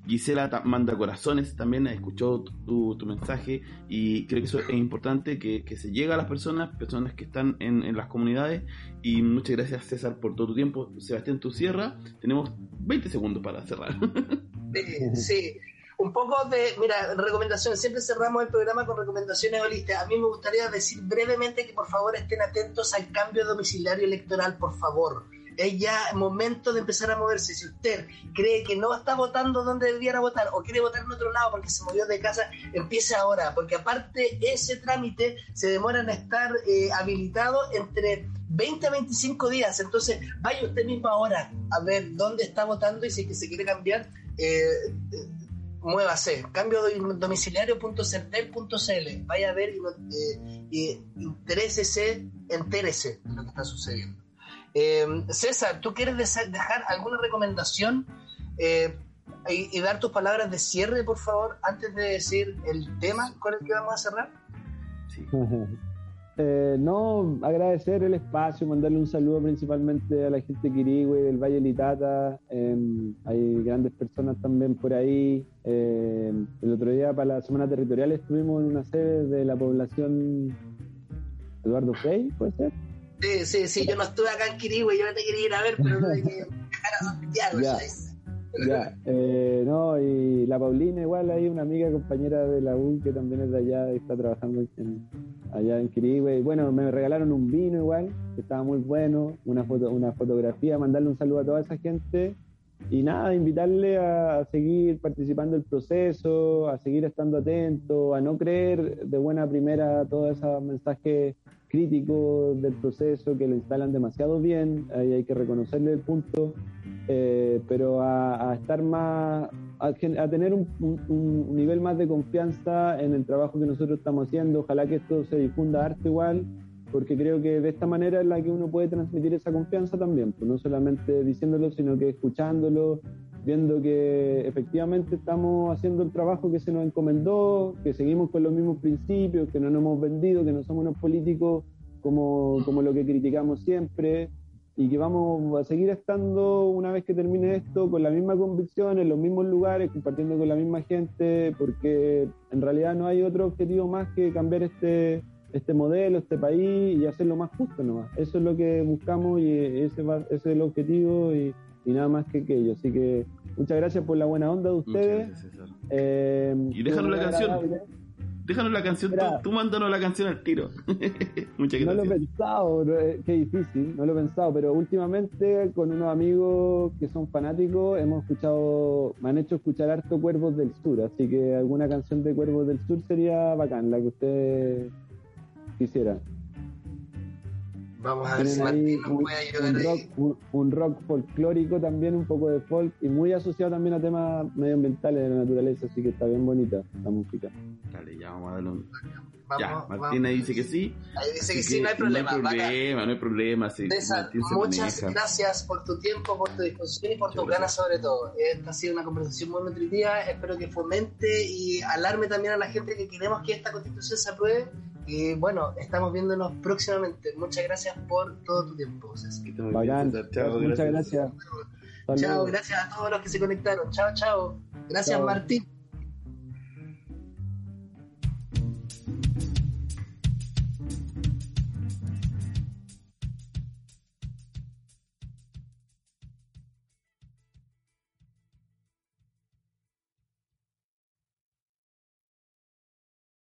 Gisela manda corazones, también escuchó tu, tu, mensaje y creo que eso es importante, que, se llegue a las personas, personas que están en, las comunidades. Y muchas gracias César por todo tu tiempo. Sebastián, tu cierra. Tenemos 20 segundos para cerrar. sí un poco de, mira, recomendaciones, siempre cerramos el programa con recomendaciones holísticas. A mí me gustaría decir brevemente que por favor estén atentos al cambio domiciliario electoral, por favor. Es ya momento de empezar a moverse. Si usted cree que no está votando donde debiera votar o quiere votar en otro lado porque se movió de casa, empiece ahora, porque aparte ese trámite se demora en estar eh, habilitado entre 20 a 25 días. Entonces, vaya usted mismo ahora a ver dónde está votando y si que se quiere cambiar. Eh, muévase, cambio domiciliario.certel.cl, vaya a ver y, eh, y interésese, entérese de lo que está sucediendo. Eh, César, ¿tú quieres dejar alguna recomendación eh, y, dar tus palabras de cierre, por favor, antes de decir el tema con el que vamos a cerrar? Sí. Eh, no, agradecer el espacio, mandarle un saludo principalmente a la gente de Quirigüe, del Valle Litata. Em, hay grandes personas también por ahí. Em, el otro día, para la Semana Territorial, estuvimos en una sede de la población Eduardo Frey, ¿puede ser? Sí, sí, sí. Yo no estuve acá en Quirigüe, yo no te quería ir a ver, pero no hay que dejar a Santiago, ya. Ya, eh, no, y la Paulina igual hay una amiga compañera de la U que también es de allá y está trabajando allá en Quirigüe. Bueno, me regalaron un vino igual, que estaba muy bueno, una foto, una fotografía, mandarle un saludo a toda esa gente y nada, invitarle a, seguir participando del proceso, a seguir estando atento, a no creer de buena primera todos esos mensajes críticos del proceso que lo instalan demasiado bien, ahí hay que reconocerle el punto eh, pero a, estar más, a, tener un, nivel más de confianza en el trabajo que nosotros estamos haciendo. Ojalá que esto se difunda arte igual, porque creo que de esta manera es la que uno puede transmitir esa confianza también, pues no solamente diciéndolo, sino que escuchándolo, viendo que efectivamente estamos haciendo el trabajo que se nos encomendó, que seguimos con los mismos principios, que no nos hemos vendido, que no somos unos políticos como, como lo que criticamos siempre y que vamos a seguir estando una vez que termine esto con la misma convicción, en los mismos lugares, compartiendo con la misma gente, porque en realidad no hay otro objetivo más que cambiar este, este modelo, este país y hacerlo más justo nomás. Eso es lo que buscamos y ese, ese es el objetivo y, nada más que aquello. Así que muchas gracias por la buena onda de ustedes. Eh, y déjanos la canción. déjanos la canción, tú, tú, mándanos la canción al tiro. Muchas gracias. No lo he pensado, eh, qué difícil, no lo he pensado, pero últimamente con unos amigos que son fanáticos hemos escuchado, me han hecho escuchar harto Cuervos del Sur, así que alguna canción de Cuervos del Sur sería bacán, la que usted quisiera. Vamos a ver si Martín nos un, puede ayudar un ahí. rock, un, rock folclórico también, un poco de folk y muy asociado también a temas medioambientales de la naturaleza, así que está bien bonita la música. Dale, ya vamos a darle un... Vamos, ya, Martina vamos. dice que sí. Ahí dice que así sí, no hay problema. No hay bacán. problema, no hay problema. Sí, César, muchas maneja. gracias por tu tiempo, por tu disposición y por tus ganas sobre todo. Esta ha sido una conversación muy nutritiva, espero que fomente y alarme también a la gente que queremos que esta constitución se apruebe. Y bueno, estamos viéndonos próximamente. Muchas gracias por todo tu tiempo, Bacán. Chao, muchas gracias. Hasta Chao, gracias a todos los que se conectaron. Chao, chao. Gracias, Chao. Martín.